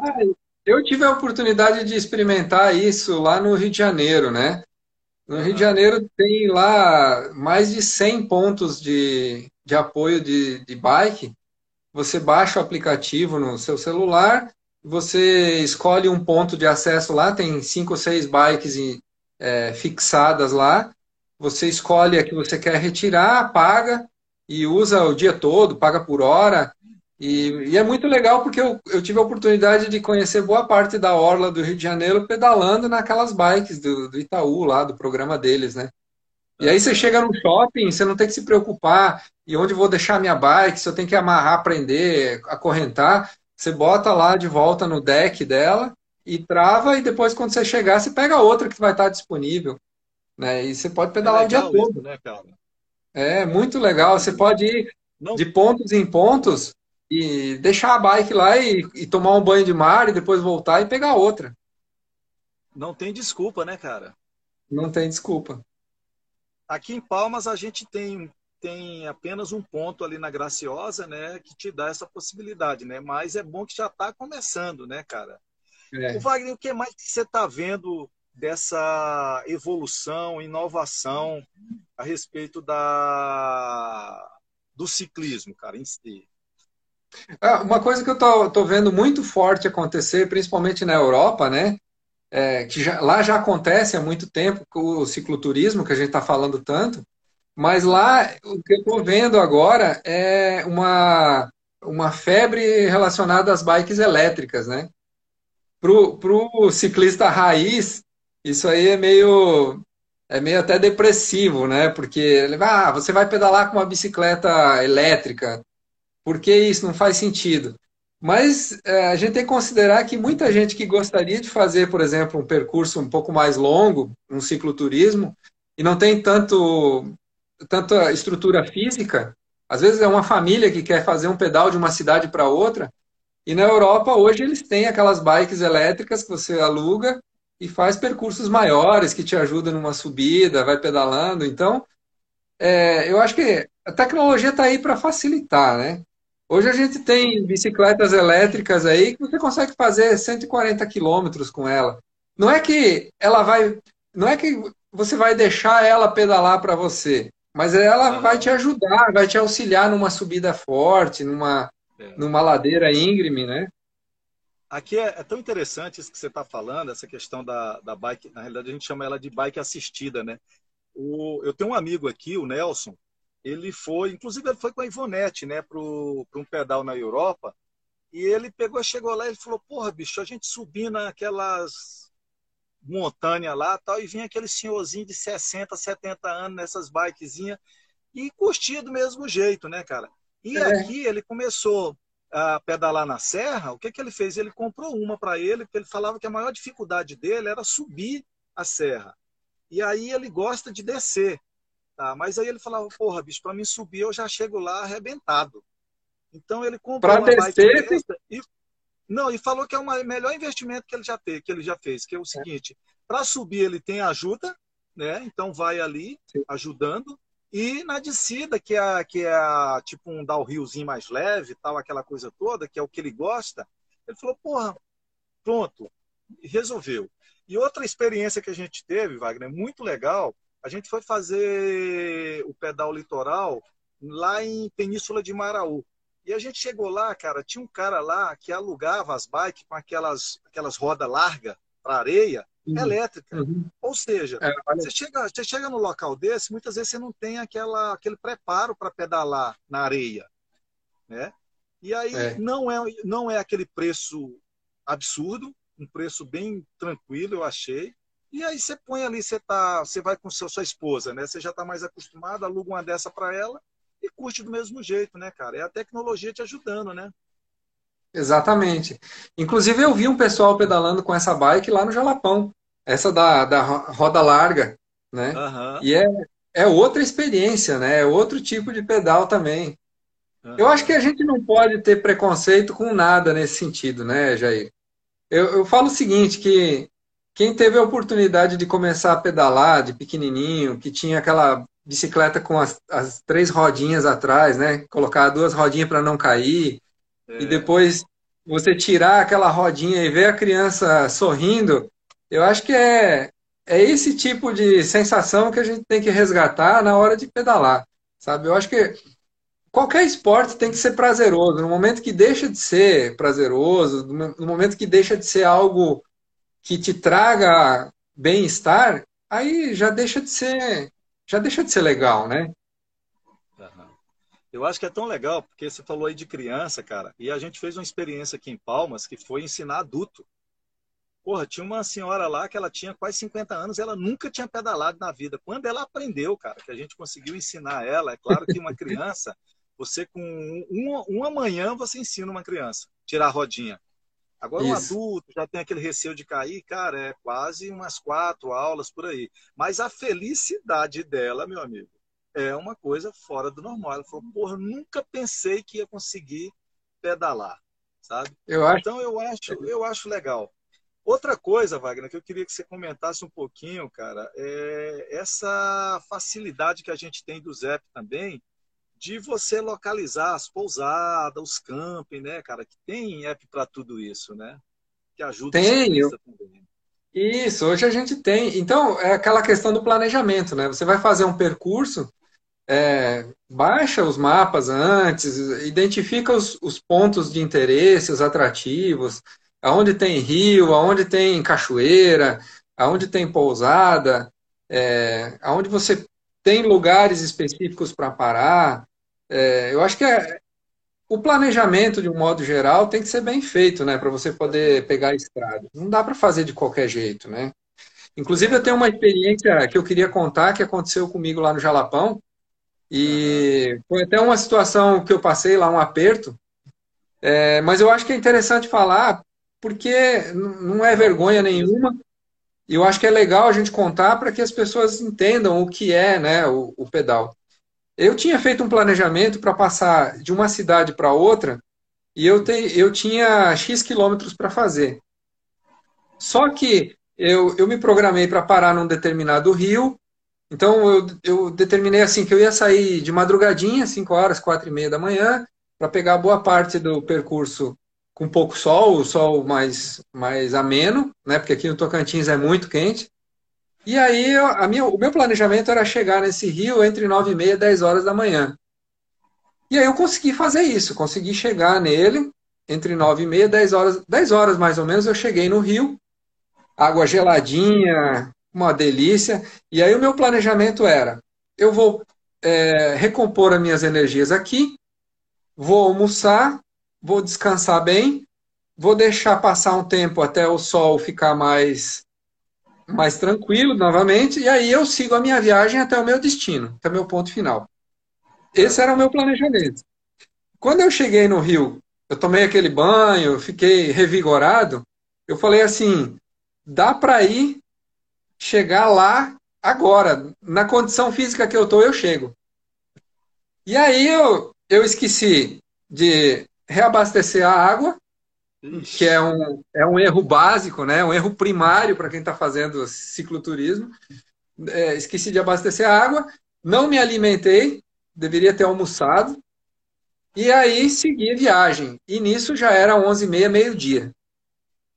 eu tive a oportunidade de experimentar isso lá no Rio de Janeiro, né? No Rio de Janeiro tem lá mais de 100 pontos de, de apoio de, de bike. Você baixa o aplicativo no seu celular, você escolhe um ponto de acesso lá, tem cinco ou seis bikes é, fixadas lá, você escolhe a que você quer retirar, paga e usa o dia todo, paga por hora. E, e, é muito legal porque eu, eu tive a oportunidade de conhecer boa parte da orla do Rio de Janeiro pedalando naquelas bikes do, do Itaú lá, do programa deles, né? E aí você chega no shopping, você não tem que se preocupar e onde vou deixar minha bike, se eu tenho que amarrar, prender, acorrentar, você bota lá de volta no deck dela e trava e depois quando você chegar, você pega outra que vai estar disponível. Né? E você pode pedalar é o dia todo. Isso, né, cara? É, muito legal. Você pode ir não... de pontos em pontos e deixar a bike lá e, e, tomar um banho de mar e depois voltar e pegar outra. Não tem desculpa, né, cara? Não tem desculpa. Aqui em Palmas a gente tem tem apenas um ponto ali na Graciosa, né, que te dá essa possibilidade, né? Mas é bom que já está começando, né, cara? É. O Wagner, o que mais que você está vendo dessa evolução, inovação a respeito da do ciclismo, cara, em si? Ah, uma coisa que eu tô, tô vendo muito forte acontecer, principalmente na Europa, né? É, que já, lá já acontece há muito tempo o cicloturismo, que a gente está falando tanto, mas lá o que eu estou vendo agora é uma, uma febre relacionada às bikes elétricas, né? Para o ciclista raiz, isso aí é meio é meio até depressivo, né? Porque ah, você vai pedalar com uma bicicleta elétrica. Por que isso não faz sentido? Mas é, a gente tem que considerar que muita gente que gostaria de fazer, por exemplo, um percurso um pouco mais longo, um cicloturismo, e não tem tanto tanta estrutura física, às vezes é uma família que quer fazer um pedal de uma cidade para outra, e na Europa hoje eles têm aquelas bikes elétricas que você aluga e faz percursos maiores que te ajudam numa subida, vai pedalando. Então, é, eu acho que a tecnologia está aí para facilitar, né? Hoje a gente tem bicicletas elétricas aí que você consegue fazer 140 quilômetros com ela. Não é que ela vai, não é que você vai deixar ela pedalar para você, mas ela vai te ajudar, vai te auxiliar numa subida forte, numa, é. numa ladeira íngreme, né? Aqui é, é, tão interessante isso que você está falando, essa questão da, da bike. Na realidade, a gente chama ela de bike assistida, né? O, eu tenho um amigo aqui, o Nelson. Ele foi, inclusive, ele foi com a Ivonete, né, para um pedal na Europa. E ele pegou, chegou lá e falou: Porra, bicho, a gente subindo naquelas montanhas lá tal, e vinha aquele senhorzinho de 60, 70 anos nessas bikezinhas e curtia do mesmo jeito, né, cara? E é. aqui ele começou a pedalar na serra, o que, que ele fez? Ele comprou uma para ele, porque ele falava que a maior dificuldade dele era subir a serra. E aí ele gosta de descer. Tá? Mas aí ele falava, porra, bicho, para mim subir eu já chego lá arrebentado. Então ele comprou pra uma descer, bike e não, e falou que é o melhor investimento que ele já teve, que ele já fez, que é o seguinte, é. para subir ele tem ajuda, né? Então vai ali Sim. ajudando e na descida, que é, que é tipo um downhillzinho mais leve, tal, aquela coisa toda, que é o que ele gosta, ele falou, porra, pronto, resolveu. E outra experiência que a gente teve, Wagner, muito legal, a gente foi fazer o pedal litoral lá em Península de Maraú. E a gente chegou lá, cara, tinha um cara lá que alugava as bikes com aquelas, aquelas rodas largas para areia, uhum. elétrica. Uhum. Ou seja, é, você, chega, você chega no local desse, muitas vezes você não tem aquela, aquele preparo para pedalar na areia. Né? E aí é. Não, é, não é aquele preço absurdo, um preço bem tranquilo, eu achei. E aí você põe ali, você, tá, você vai com seu, sua esposa, né? Você já está mais acostumado, aluga uma dessa para ela e curte do mesmo jeito, né, cara? É a tecnologia te ajudando, né? Exatamente. Inclusive, eu vi um pessoal pedalando com essa bike lá no Jalapão. Essa da, da roda larga, né? Uhum. E é, é outra experiência, né? É outro tipo de pedal também. Uhum. Eu acho que a gente não pode ter preconceito com nada nesse sentido, né, Jair? Eu, eu falo o seguinte, que quem teve a oportunidade de começar a pedalar de pequenininho, que tinha aquela bicicleta com as, as três rodinhas atrás, né? Colocar duas rodinhas para não cair, é. e depois você tirar aquela rodinha e ver a criança sorrindo, eu acho que é, é esse tipo de sensação que a gente tem que resgatar na hora de pedalar, sabe? Eu acho que qualquer esporte tem que ser prazeroso. No momento que deixa de ser prazeroso, no momento que deixa de ser algo que te traga bem-estar, aí já deixa de ser, já deixa de ser legal, né? Eu acho que é tão legal, porque você falou aí de criança, cara, e a gente fez uma experiência aqui em Palmas que foi ensinar adulto. Porra, tinha uma senhora lá que ela tinha quase 50 anos, ela nunca tinha pedalado na vida. Quando ela aprendeu, cara, que a gente conseguiu ensinar ela, é claro que uma criança, você com uma, uma manhã você ensina uma criança tirar a rodinha. Agora Isso. um adulto já tem aquele receio de cair, cara, é quase umas quatro aulas por aí. Mas a felicidade dela, meu amigo, é uma coisa fora do normal. Ela falou, porra, nunca pensei que ia conseguir pedalar, sabe? Eu acho... Então eu acho, eu acho legal. Outra coisa, Wagner, que eu queria que você comentasse um pouquinho, cara, é essa facilidade que a gente tem do Zep também de você localizar as pousadas, os camping, né, cara? Que tem app para tudo isso, né? Que ajuda tem, o também. Isso, hoje a gente tem. Então, é aquela questão do planejamento, né? Você vai fazer um percurso, é, baixa os mapas antes, identifica os, os, pontos de interesse, os atrativos, aonde tem rio, aonde tem cachoeira, aonde tem pousada, é, aonde você tem lugares específicos para parar. É, eu acho que é, o planejamento, de um modo geral, tem que ser bem feito, né, para você poder pegar a estrada. Não dá para fazer de qualquer jeito, né? Inclusive, eu tenho uma experiência que eu queria contar que aconteceu comigo lá no Jalapão. E foi até uma situação que eu passei lá, um aperto. É, mas eu acho que é interessante falar, porque não é vergonha nenhuma. E eu acho que é legal a gente contar para que as pessoas entendam o que é né, o, o pedal. Eu tinha feito um planejamento para passar de uma cidade para outra e eu, te, eu tinha X quilômetros para fazer. Só que eu, eu me programei para parar num determinado rio então eu, eu determinei assim que eu ia sair de madrugadinha, 5 horas, 4 e meia da manhã, para pegar boa parte do percurso com pouco sol, o sol mais, mais ameno, né? Porque aqui no Tocantins é muito quente. E aí, a minha, o meu planejamento era chegar nesse rio entre 9 e meia e 10 horas da manhã. E aí eu consegui fazer isso, consegui chegar nele entre 9 e meia, 10 horas, 10 horas mais ou menos, eu cheguei no rio, água geladinha, uma delícia. E aí o meu planejamento era, eu vou é, recompor as minhas energias aqui, vou almoçar, vou descansar bem, vou deixar passar um tempo até o sol ficar mais mais tranquilo novamente, e aí eu sigo a minha viagem até o meu destino, até o meu ponto final. Esse era o meu planejamento. Quando eu cheguei no Rio eu tomei aquele banho, fiquei revigorado. Eu falei assim: dá para ir chegar lá agora. Na condição física que eu estou, eu chego. E aí eu, eu esqueci de reabastecer a água, que é um, é um erro básico, né? um erro primário para quem está fazendo cicloturismo. É, esqueci de abastecer a água, não me alimentei, deveria ter almoçado. E aí segui a viagem. E nisso já era 11h30, meio-dia.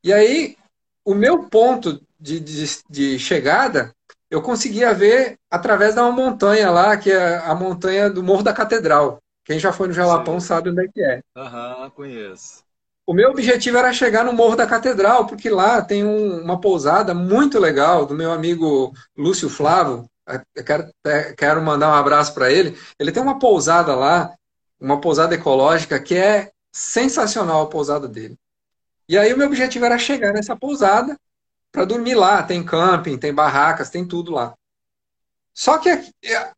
E aí, o meu ponto de, de, de, chegada, eu conseguia ver através de uma montanha lá, que é a montanha do Morro da Catedral. Quem já foi no Jalapão Sim. sabe onde é que é. Aham, conheço. O meu objetivo era chegar no Morro da Catedral, porque lá tem um, uma pousada muito legal do meu amigo Lúcio Flávio. Eu quero, quero mandar um abraço para ele. Ele tem uma pousada lá uma pousada ecológica que é sensacional a pousada dele. E aí o meu objetivo era chegar nessa pousada para dormir lá. Tem camping, tem barracas, tem tudo lá. Só que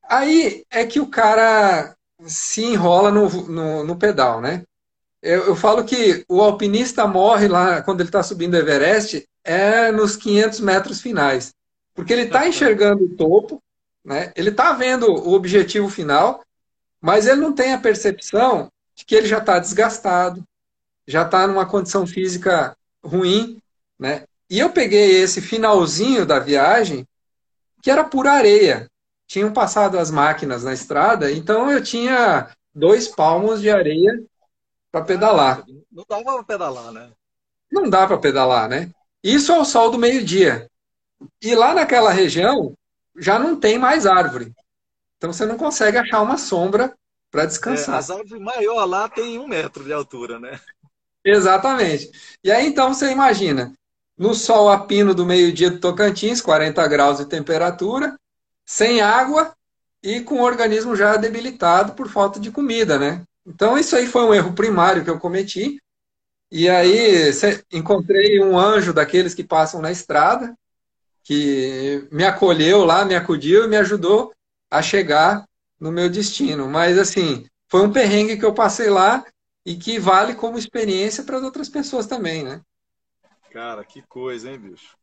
aí é que o cara se enrola no, no, no pedal, né? Eu, eu, falo que o alpinista morre lá quando ele está subindo o Everest é nos 500 metros finais. Porque ele está enxergando o topo, né? ele está vendo o objetivo final, mas ele não tem a percepção de que ele já está desgastado, já está numa condição física ruim, né? E eu peguei esse finalzinho da viagem, que era pura areia. Tinham passado as máquinas na estrada, então eu tinha dois palmos de areia para pedalar. Ah, não dava para pedalar, né? Não dá para pedalar, né? Isso ao sol do meio-dia. E lá naquela região já não tem mais árvore. Então você não consegue achar uma sombra para descansar. É, as árvores maior lá tem um metro de altura, né? Exatamente. E aí então você imagina, no sol a pino do meio-dia do Tocantins, 40 graus de temperatura, sem água e com o organismo já debilitado por falta de comida, né? Então isso aí foi um erro primário que eu cometi. E aí encontrei um anjo daqueles que passam na estrada, que me acolheu lá, me acudiu e me ajudou a chegar no meu destino. Mas, assim, foi um perrengue que eu passei lá e que vale como experiência para outras pessoas também, né? Cara, que coisa, hein, bicho?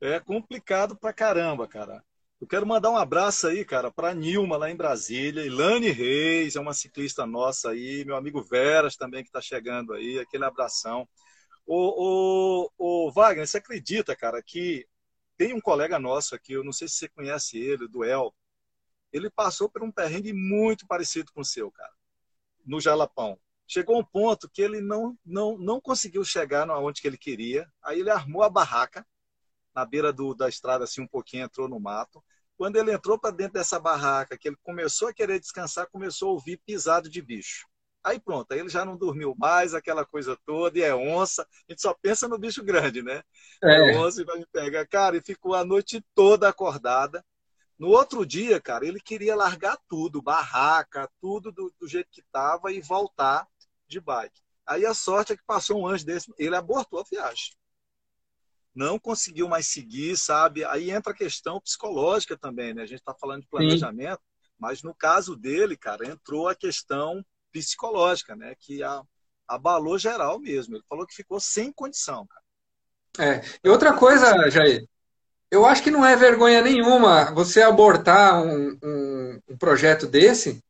É complicado pra caramba, cara. Eu quero mandar um abraço aí, cara, para Nilma lá em Brasília, Ilane Reis, é uma ciclista nossa aí, meu amigo Veras também que está chegando aí, aquele abração. O, o, o Wagner, você acredita, cara, que tem um colega nosso aqui, eu não sei se você conhece ele, o Duel, ele passou por um perrengue muito parecido com o seu, cara, no Jalapão. Chegou um ponto que ele não, não, não conseguiu chegar onde que ele queria. Aí ele armou a barraca na beira do, da estrada, assim, um pouquinho, entrou no mato. Quando ele entrou para dentro dessa barraca, que ele começou a querer descansar, começou a ouvir pisado de bicho. Aí pronto, aí ele já não dormiu mais, aquela coisa toda, e é onça. A gente só pensa no bicho grande, né? É, é onça e vai me pegar. Cara, e ficou a noite toda acordada. No outro dia, cara, ele queria largar tudo, barraca, tudo do, do jeito que estava e voltar de bike. Aí a sorte é que passou um anjo desse, ele abortou a viagem. Não conseguiu mais seguir, sabe? Aí entra a questão psicológica também, né? A gente está falando de planejamento, Sim. mas no caso dele, cara, entrou a questão psicológica, né? Que a, abalou geral mesmo. Ele falou que ficou sem condição, cara. É. E outra coisa, Jair, eu acho que não é vergonha nenhuma você abortar um, um, um projeto desse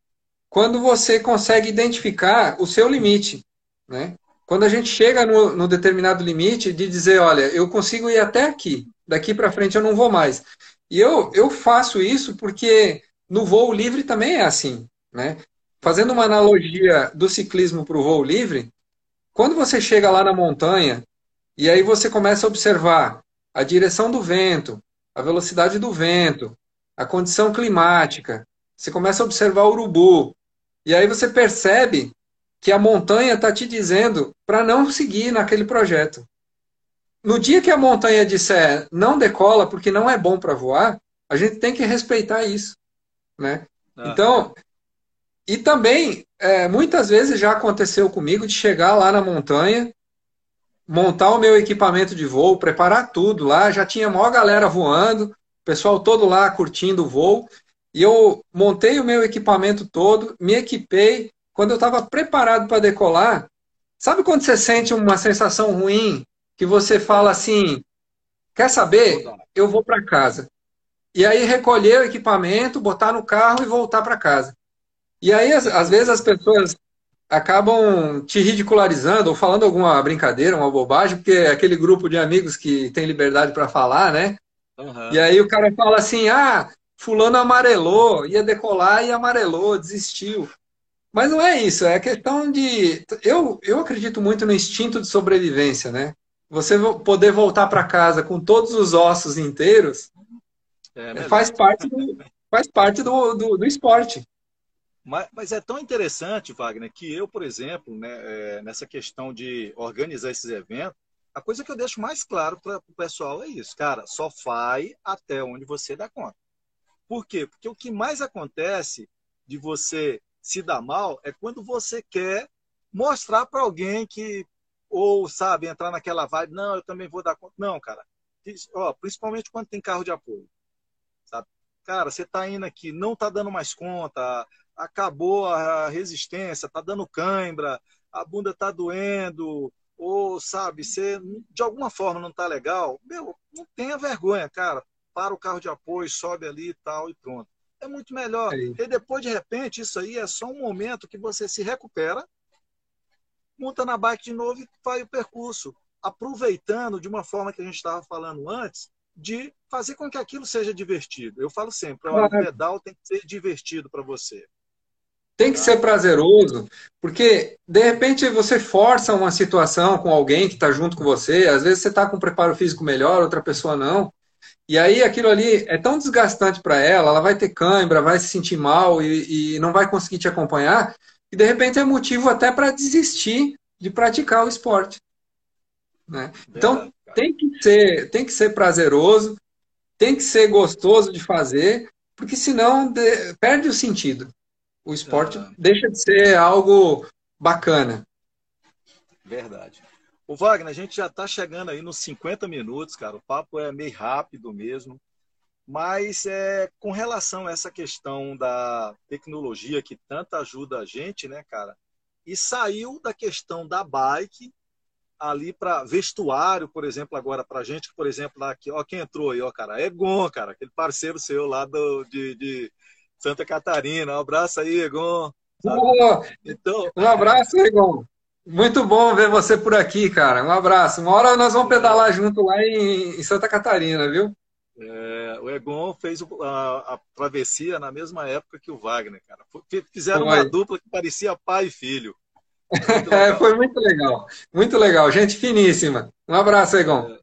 quando você consegue identificar o seu limite. Né? Quando a gente chega no, no determinado limite de dizer, olha, eu consigo ir até aqui, daqui para frente eu não vou mais. E eu, eu faço isso porque no voo livre também é assim. Né? Fazendo uma analogia do ciclismo para o voo livre, quando você chega lá na montanha e aí você começa a observar a direção do vento, a velocidade do vento, a condição climática. Você começa a observar o urubu. E aí você percebe que a montanha está te dizendo para não seguir naquele projeto. No dia que a montanha disser não decola porque não é bom para voar, a gente tem que respeitar isso. Né? Ah. Então, e também, é, muitas vezes já aconteceu comigo de chegar lá na montanha, montar o meu equipamento de voo, preparar tudo lá, já tinha a maior galera voando, o pessoal todo lá curtindo o voo, e eu montei o meu equipamento todo, me equipei, quando eu estava preparado para decolar, sabe quando você sente uma sensação ruim, que você fala assim, quer saber? Eu vou para casa. E aí recolher o equipamento, botar no carro e voltar para casa. E aí, às, vezes, as pessoas acabam te ridicularizando ou falando alguma brincadeira, uma bobagem, porque é aquele grupo de amigos que tem liberdade para falar, né? Uhum. E aí o cara fala assim: ah, fulano amarelou, ia decolar e amarelou, desistiu. Mas não é isso, é questão de. Eu, eu acredito muito no instinto de sobrevivência, né? Você poder voltar para casa com todos os ossos inteiros é, faz parte do, faz parte do, do, do esporte. Mas, mas, é tão interessante, Wagner, que eu, por exemplo, né, é, nessa questão de organizar esses eventos, a coisa que eu deixo mais claro para o pessoal é isso, cara, só vai até onde você dá conta. Por quê? Porque o que mais acontece de você se dar mal é quando você quer mostrar para alguém que, ou sabe, entrar naquela vibe, não, eu também vou dar conta. Não, cara. Ó, principalmente quando tem carro de apoio. Sabe? Cara, você está indo aqui, não está dando mais conta, acabou a resistência, está dando cãibra, a bunda está doendo, ou sabe, você de alguma forma não está legal, meu, não tenha vergonha, cara. Para o carro de apoio, sobe ali e tal e pronto. É muito melhor. É e depois, de repente, isso aí é só um momento que você se recupera, monta na bike de novo e faz o percurso. Aproveitando de uma forma que a gente estava falando antes, de fazer com que aquilo seja divertido. Eu falo sempre, o pedal tem que ser divertido para você. Tem que ser prazeroso, porque de repente você força uma situação com alguém que está junto com você, às vezes você está com um preparo físico melhor, outra pessoa não. E aí aquilo ali é tão desgastante para ela, ela vai ter cãibra, vai se sentir mal e, e não vai conseguir te acompanhar, e de repente é motivo até para desistir de praticar o esporte. Né? Então tem que, ser, tem que ser prazeroso, tem que ser gostoso de fazer, porque senão de, perde o sentido o esporte deixa de ser algo bacana. Verdade. O Wagner, a gente já está chegando aí nos 50 minutos, cara. O papo é meio rápido mesmo. Mas é, com relação a essa questão da tecnologia que tanto ajuda a gente, né, cara? E saiu da questão da bike ali para vestuário, por exemplo, agora para gente, por exemplo, lá aqui, ó, quem entrou aí, ó, cara, é Gon, cara, aquele parceiro seu lá do, de, de Santa Catarina. Um abraço aí, Egon. Então... Um abraço, Egon. Muito bom ver você por aqui, cara. Um abraço. Uma hora nós vamos pedalar junto lá em, Santa Catarina, viu? É, o Egon fez a, a, travessia na mesma época que o Wagner, cara. Fizeram foi. uma dupla que parecia pai e filho. É, foi muito legal. Muito legal. Gente finíssima. Um abraço, Egon. É,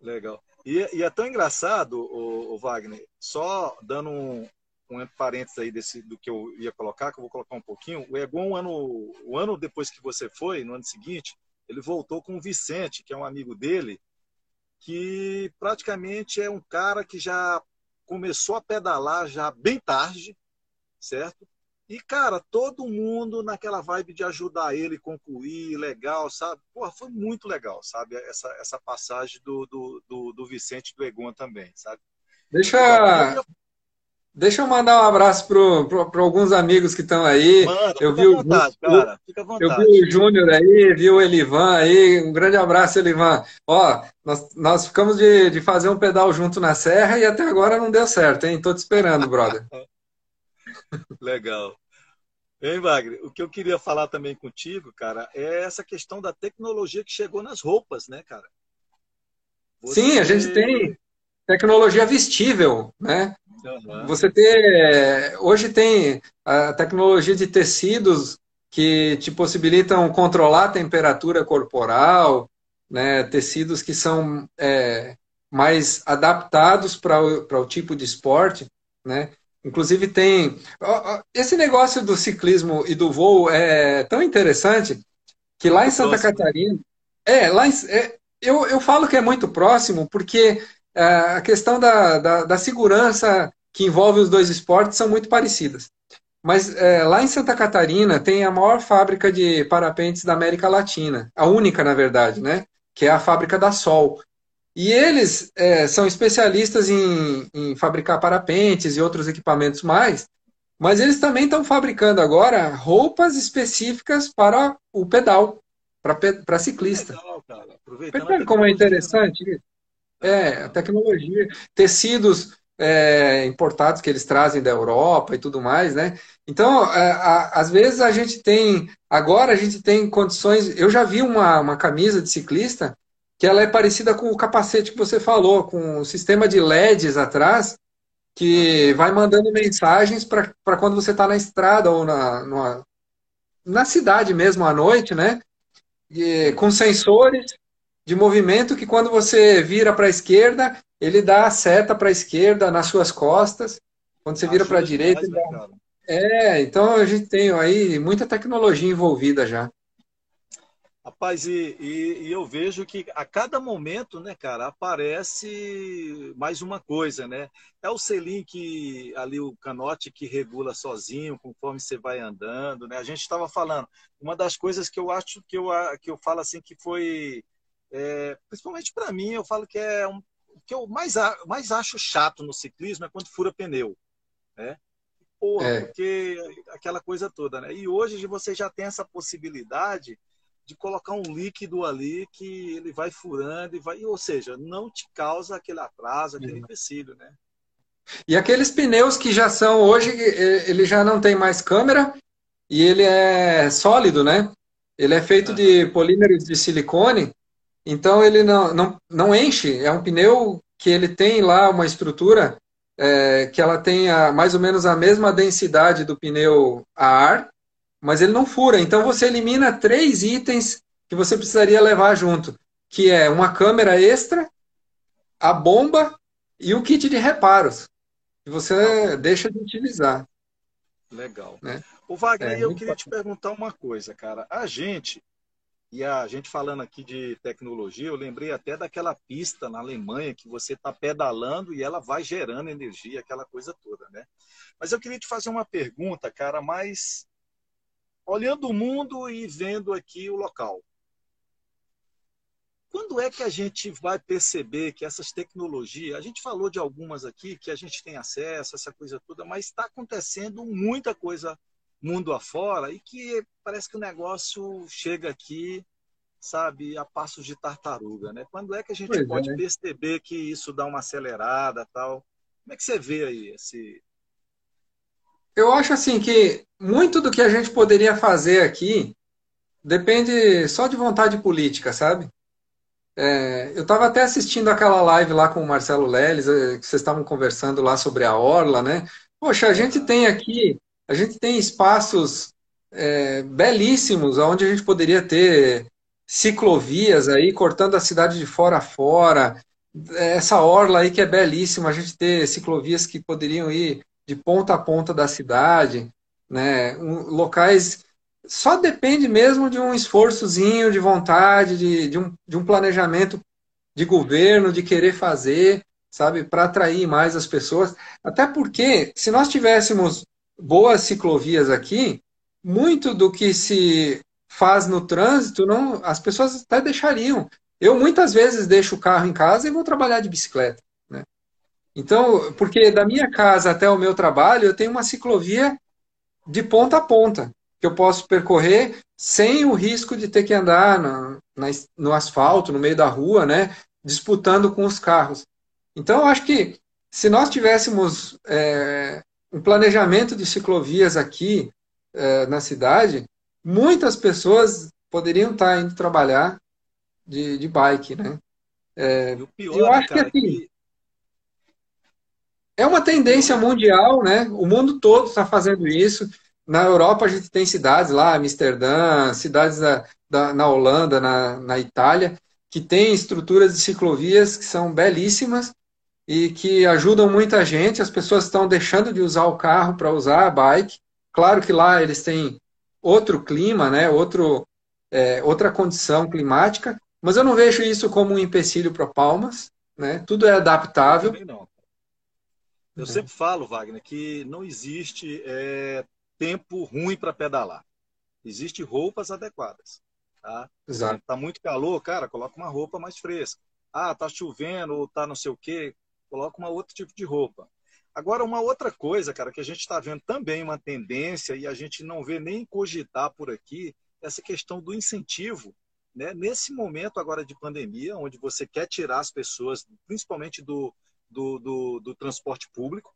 legal. E, e, é tão engraçado, o, o Wagner, só dando um, um parênteses aí desse, do que eu ia colocar, que eu vou colocar um pouquinho. O Egon, um ano, o ano depois que você foi, no ano seguinte, ele voltou com o Vicente, que é um amigo dele, que praticamente é um cara que já começou a pedalar já bem tarde, certo? E, cara, todo mundo naquela vibe de ajudar ele concluir, legal, sabe? Porra, foi muito legal, sabe? Essa, essa passagem do, do, do, do Vicente do Egon também, sabe? Deixa, Deixa eu mandar um abraço para alguns amigos que estão aí. Mano, eu vi vontade, o, cara. Fica à vontade. Eu vi o Júnior aí, vi o Elivan aí. Um grande abraço, Elivan. Ó, nós, nós ficamos de, de fazer um pedal junto na serra e até agora não deu certo, hein? Tô te esperando, brother. Legal. Hein, Wagner? O que eu queria falar também contigo, cara, é essa questão da tecnologia que chegou nas roupas, né, cara? Você... Sim, a gente tem tecnologia vestível, né? Uhum. Você ter. Hoje tem a tecnologia de tecidos que te possibilitam controlar a temperatura corporal, né? tecidos que são é, mais adaptados para o, tipo de esporte, né? Inclusive tem esse negócio do ciclismo e do voo é tão interessante que lá em Santa próximo. Catarina é lá em, é, eu, eu falo que é muito próximo porque a questão da, da, da, segurança que envolve os dois esportes são muito parecidas. Mas é, lá em Santa Catarina tem a maior fábrica de parapentes da América Latina, a única na verdade, né? Que é a fábrica da Sol. E eles é, são especialistas em, em, fabricar parapentes e outros equipamentos mais, mas eles também estão fabricando agora roupas específicas para o pedal, para ciclista. Legal, cara. como é interessante isso? É, a tecnologia. Tecidos é, importados que eles trazem da Europa e tudo mais, né? Então, é, a, às vezes a gente tem, agora a gente tem condições. Eu já vi uma, uma camisa de ciclista que ela é parecida com o capacete que você falou, com o sistema de LEDs atrás, que vai mandando mensagens para quando você está na estrada ou na, numa, na cidade mesmo à noite, né? E, com sensores de movimento que quando você vira para a esquerda, ele dá a seta para a esquerda nas suas costas. Quando você vira para a direita. Dá... É, então a gente tem aí muita tecnologia envolvida já. Rapaz, e, e, e, eu vejo que a cada momento, né, cara, aparece mais uma coisa, né? É o selim que ali o canote que regula sozinho, conforme você vai andando, né? A gente estava falando, uma das coisas que eu acho que eu, que eu falo assim que foi, é, principalmente para mim, eu falo que é um, que eu mais, mais acho chato no ciclismo é quando fura pneu, né? Porra, é. porque aquela coisa toda, né? E hoje você já tem essa possibilidade de colocar um líquido ali que ele vai furando e vai, ou seja, não te causa aquele atraso, aquele uhum. empecilho, né? E aqueles pneus que já são hoje, ele já não tem mais câmera e ele é sólido, né? Ele é feito de polímeros de silicone, então ele não, não, não enche. É um pneu que ele tem lá uma estrutura é, que ela tem a, mais ou menos a mesma densidade do pneu a ar, mas ele não fura. Então você elimina três itens que você precisaria levar junto, que é uma câmera extra, a bomba e o kit de reparos, que você deixa de utilizar. Legal. Né? O Wagner, é, eu queria te perguntar uma coisa, cara. A gente, e a gente falando aqui de tecnologia, eu lembrei até daquela pista na Alemanha que você está pedalando e ela vai gerando energia, aquela coisa toda, né? Mas eu queria te fazer uma pergunta, cara, mais olhando o mundo e vendo aqui o local. Quando é que a gente vai perceber que essas tecnologias, a gente falou de algumas aqui que a gente tem acesso, essa coisa toda, mas está acontecendo muita coisa mundo afora e que parece que o negócio chega aqui, sabe, a passos de tartaruga, né? Quando é que a gente pois pode é, né? perceber que isso dá uma acelerada, tal? Como é que você vê aí esse eu acho assim que muito do que a gente poderia fazer aqui depende só de vontade política, sabe? É, eu estava até assistindo aquela live lá com o Marcelo Leles, é, que vocês estavam conversando lá sobre a Orla, né? Poxa, a gente tem aqui, a gente tem espaços é, belíssimos onde a gente poderia ter ciclovias aí cortando a cidade de fora a fora. Essa orla aí que é belíssima, a gente ter ciclovias que poderiam ir de ponta a ponta da cidade, né? Um, locais só depende mesmo de um esforçozinho de vontade, de, de, um, de um planejamento de governo, de querer fazer, sabe, para atrair mais as pessoas. Até porque, se nós tivéssemos boas ciclovias aqui, muito do que se faz no trânsito, não, as pessoas até deixariam. Eu muitas vezes deixo o carro em casa e vou trabalhar de bicicleta. Então, porque da minha casa até o meu trabalho, eu tenho uma ciclovia de ponta a ponta, que eu posso percorrer sem o risco de ter que andar no, no asfalto, no meio da rua, né, disputando com os carros. Então, eu acho que se nós tivéssemos é, um planejamento de ciclovias aqui é, na cidade, muitas pessoas poderiam estar indo trabalhar de, de bike, né? É, pior, eu acho cara, que assim, é uma tendência mundial, né? O mundo todo está fazendo isso. Na Europa a gente tem cidades lá, Amsterdã, cidades da, da, na Holanda, na, na Itália, que tem estruturas de ciclovias que são belíssimas e que ajudam muita gente. As pessoas estão deixando de usar o carro para usar a bike. Claro que lá eles têm outro clima, né? Outro, é, outra condição climática, mas eu não vejo isso como um empecilho para Palmas. Né? Tudo é adaptável. Eu, não. eu sempre falo, Wagner, que não existe é, tempo ruim para pedalar. Existem roupas adequadas. Tá? Exato. Tá muito calor, cara, coloca uma roupa mais fresca. Ah, tá chovendo ou tá não sei o quê, coloca uma outro tipo de roupa. Agora, uma outra coisa, cara, que a gente está vendo também uma tendência e a gente não vê nem cogitar por aqui, essa questão do incentivo, né? Nesse momento agora de pandemia, onde você quer tirar as pessoas, principalmente do, do, do, do transporte público,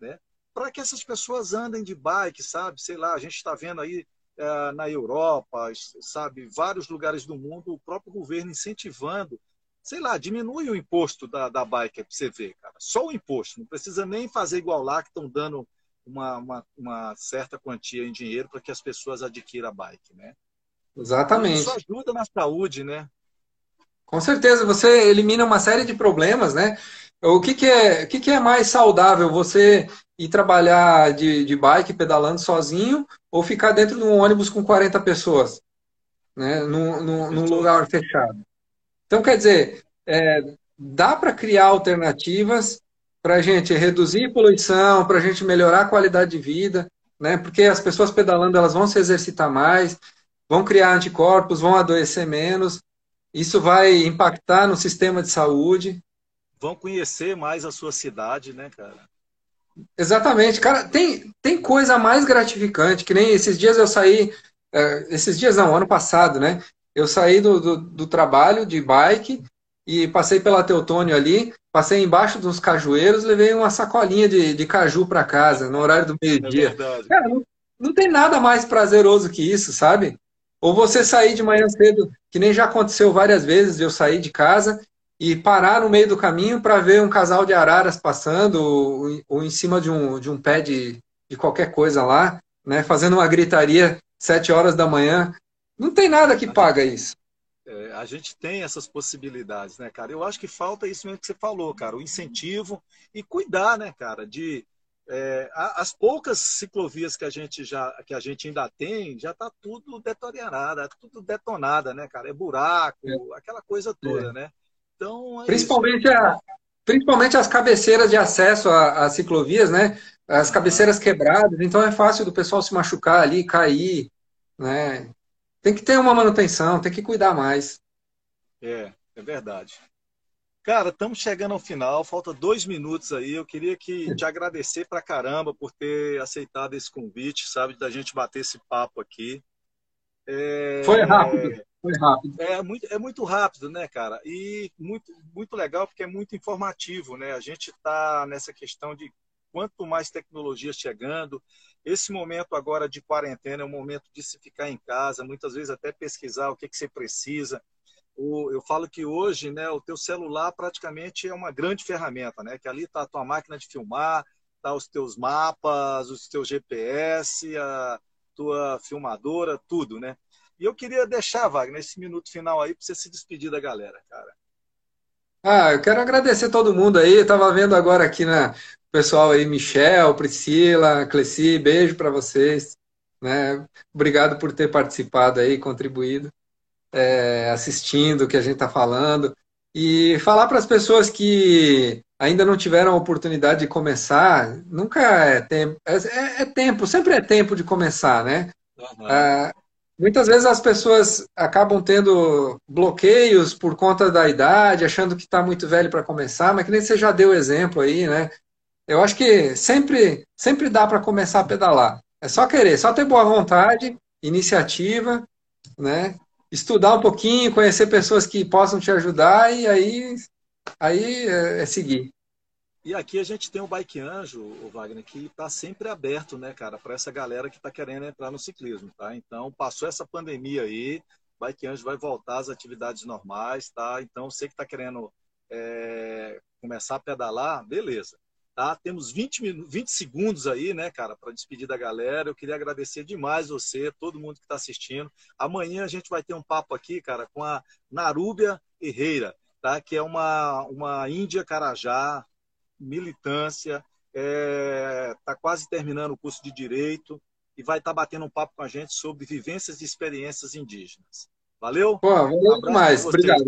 né? Para que essas pessoas andem de bike, sabe? Sei lá, a gente está vendo aí é, na Europa, sabe, vários lugares do mundo, o próprio governo incentivando, sei lá, diminui o imposto da, da bike para você ver, cara. Só o imposto, não precisa nem fazer igual lá que estão dando uma, uma, uma, certa quantia em dinheiro para que as pessoas adquiram a bike, né? Exatamente. Isso ajuda na saúde, né? Com certeza, você elimina uma série de problemas, né? O que, que, é, o que, que é mais saudável? Você ir trabalhar de, de bike pedalando sozinho ou ficar dentro de um ônibus com 40 pessoas, né, num, num, num lugar fechado. Então, quer dizer, é, dá para criar alternativas para a gente reduzir poluição, para a gente melhorar a qualidade de vida, né, porque as pessoas pedalando elas vão se exercitar mais, vão criar anticorpos, vão adoecer menos, isso vai impactar no sistema de saúde. Vão conhecer mais a sua cidade, né, cara? Exatamente, cara, tem, tem coisa mais gratificante, que nem esses dias eu saí, é, esses dias não, ano passado, né? Eu saí do, do, do, trabalho de bike e passei pela Teutônio ali, passei embaixo dos cajueiros, levei uma sacolinha de, de caju para casa, no horário do meio-dia. É cara, não, não tem nada mais prazeroso que isso, sabe? Ou você sair de manhã cedo, que nem já aconteceu várias vezes, eu sair de casa e parar no meio do caminho para ver um casal de araras passando ou, ou, em cima de um, de um pé de, de qualquer coisa lá, né, fazendo uma gritaria sete horas da manhã. Não tem nada que paga isso. É, a gente tem essas possibilidades, né, cara? Eu acho que falta isso mesmo que você falou, cara, o incentivo e cuidar, né, cara, de é, as poucas ciclovias que a gente já que a gente ainda tem já está tudo deteriorada, tudo detonada, né, cara? É buraco, é. aquela coisa toda, é. né? Então, é principalmente, a, principalmente as cabeceiras de acesso às ciclovias, né? As cabeceiras quebradas, então é fácil do pessoal se machucar ali, cair, né? Tem que ter uma manutenção, tem que cuidar mais. É, é verdade. Cara, estamos chegando ao final, falta dois minutos aí. Eu queria que te agradecer pra caramba por ter aceitado esse convite, sabe, da gente bater esse papo aqui. É, Foi rápido. Foi rápido. É muito, é muito rápido, né, cara? E muito, muito legal porque é muito informativo, né? A gente está nessa questão de quanto mais tecnologia chegando. Esse momento agora de quarentena é um momento de se ficar em casa, muitas vezes até pesquisar o que, que você precisa. eu falo que hoje, né, o teu celular praticamente é uma grande ferramenta, né? Que ali está a tua máquina de filmar, tá os teus mapas, os teus GPS, a tua filmadora, tudo, né? E eu queria deixar, Wagner, esse minuto final aí para você se despedir da galera, cara. Ah, eu quero agradecer todo mundo aí. Eu tava vendo agora aqui na pessoal aí, Michel, Priscila, Cleci, beijo para vocês. Né? Obrigado por ter participado aí, contribuído, é, assistindo o que a gente está falando. E falar para as pessoas que ainda não tiveram a oportunidade de começar, nunca é tempo, é, é, é tempo, sempre é tempo de começar, né? Uhum. Ah, Muitas vezes as pessoas acabam tendo bloqueios por conta da idade, achando que está muito velho para começar, mas que nem você já deu exemplo aí, né? Eu acho que sempre, sempre dá para começar a pedalar. É só querer, só ter boa vontade, iniciativa, né? Estudar um pouquinho, conhecer pessoas que possam te ajudar e aí, aí é, é seguir. E aqui a gente tem o Bike Anjo, o Wagner, que está sempre aberto, né, cara, para essa galera que está querendo entrar no ciclismo, tá? Então, passou essa pandemia aí, Bike Anjo vai voltar às atividades normais, tá? Então, você que está querendo é, começar a pedalar, beleza. Tá? Temos 20, 20 segundos aí, né, cara, para despedir da galera. Eu queria agradecer demais você, todo mundo que está assistindo. Amanhã a gente vai ter um papo aqui, cara, com a Narúbia Herrera, tá? que é uma, uma Índia Carajá, militância, está é, tá quase terminando o curso de Direito e vai estar tá batendo um papo com a gente sobre vivências e experiências indígenas. Valeu? Pô, valeu um demais. Obrigado.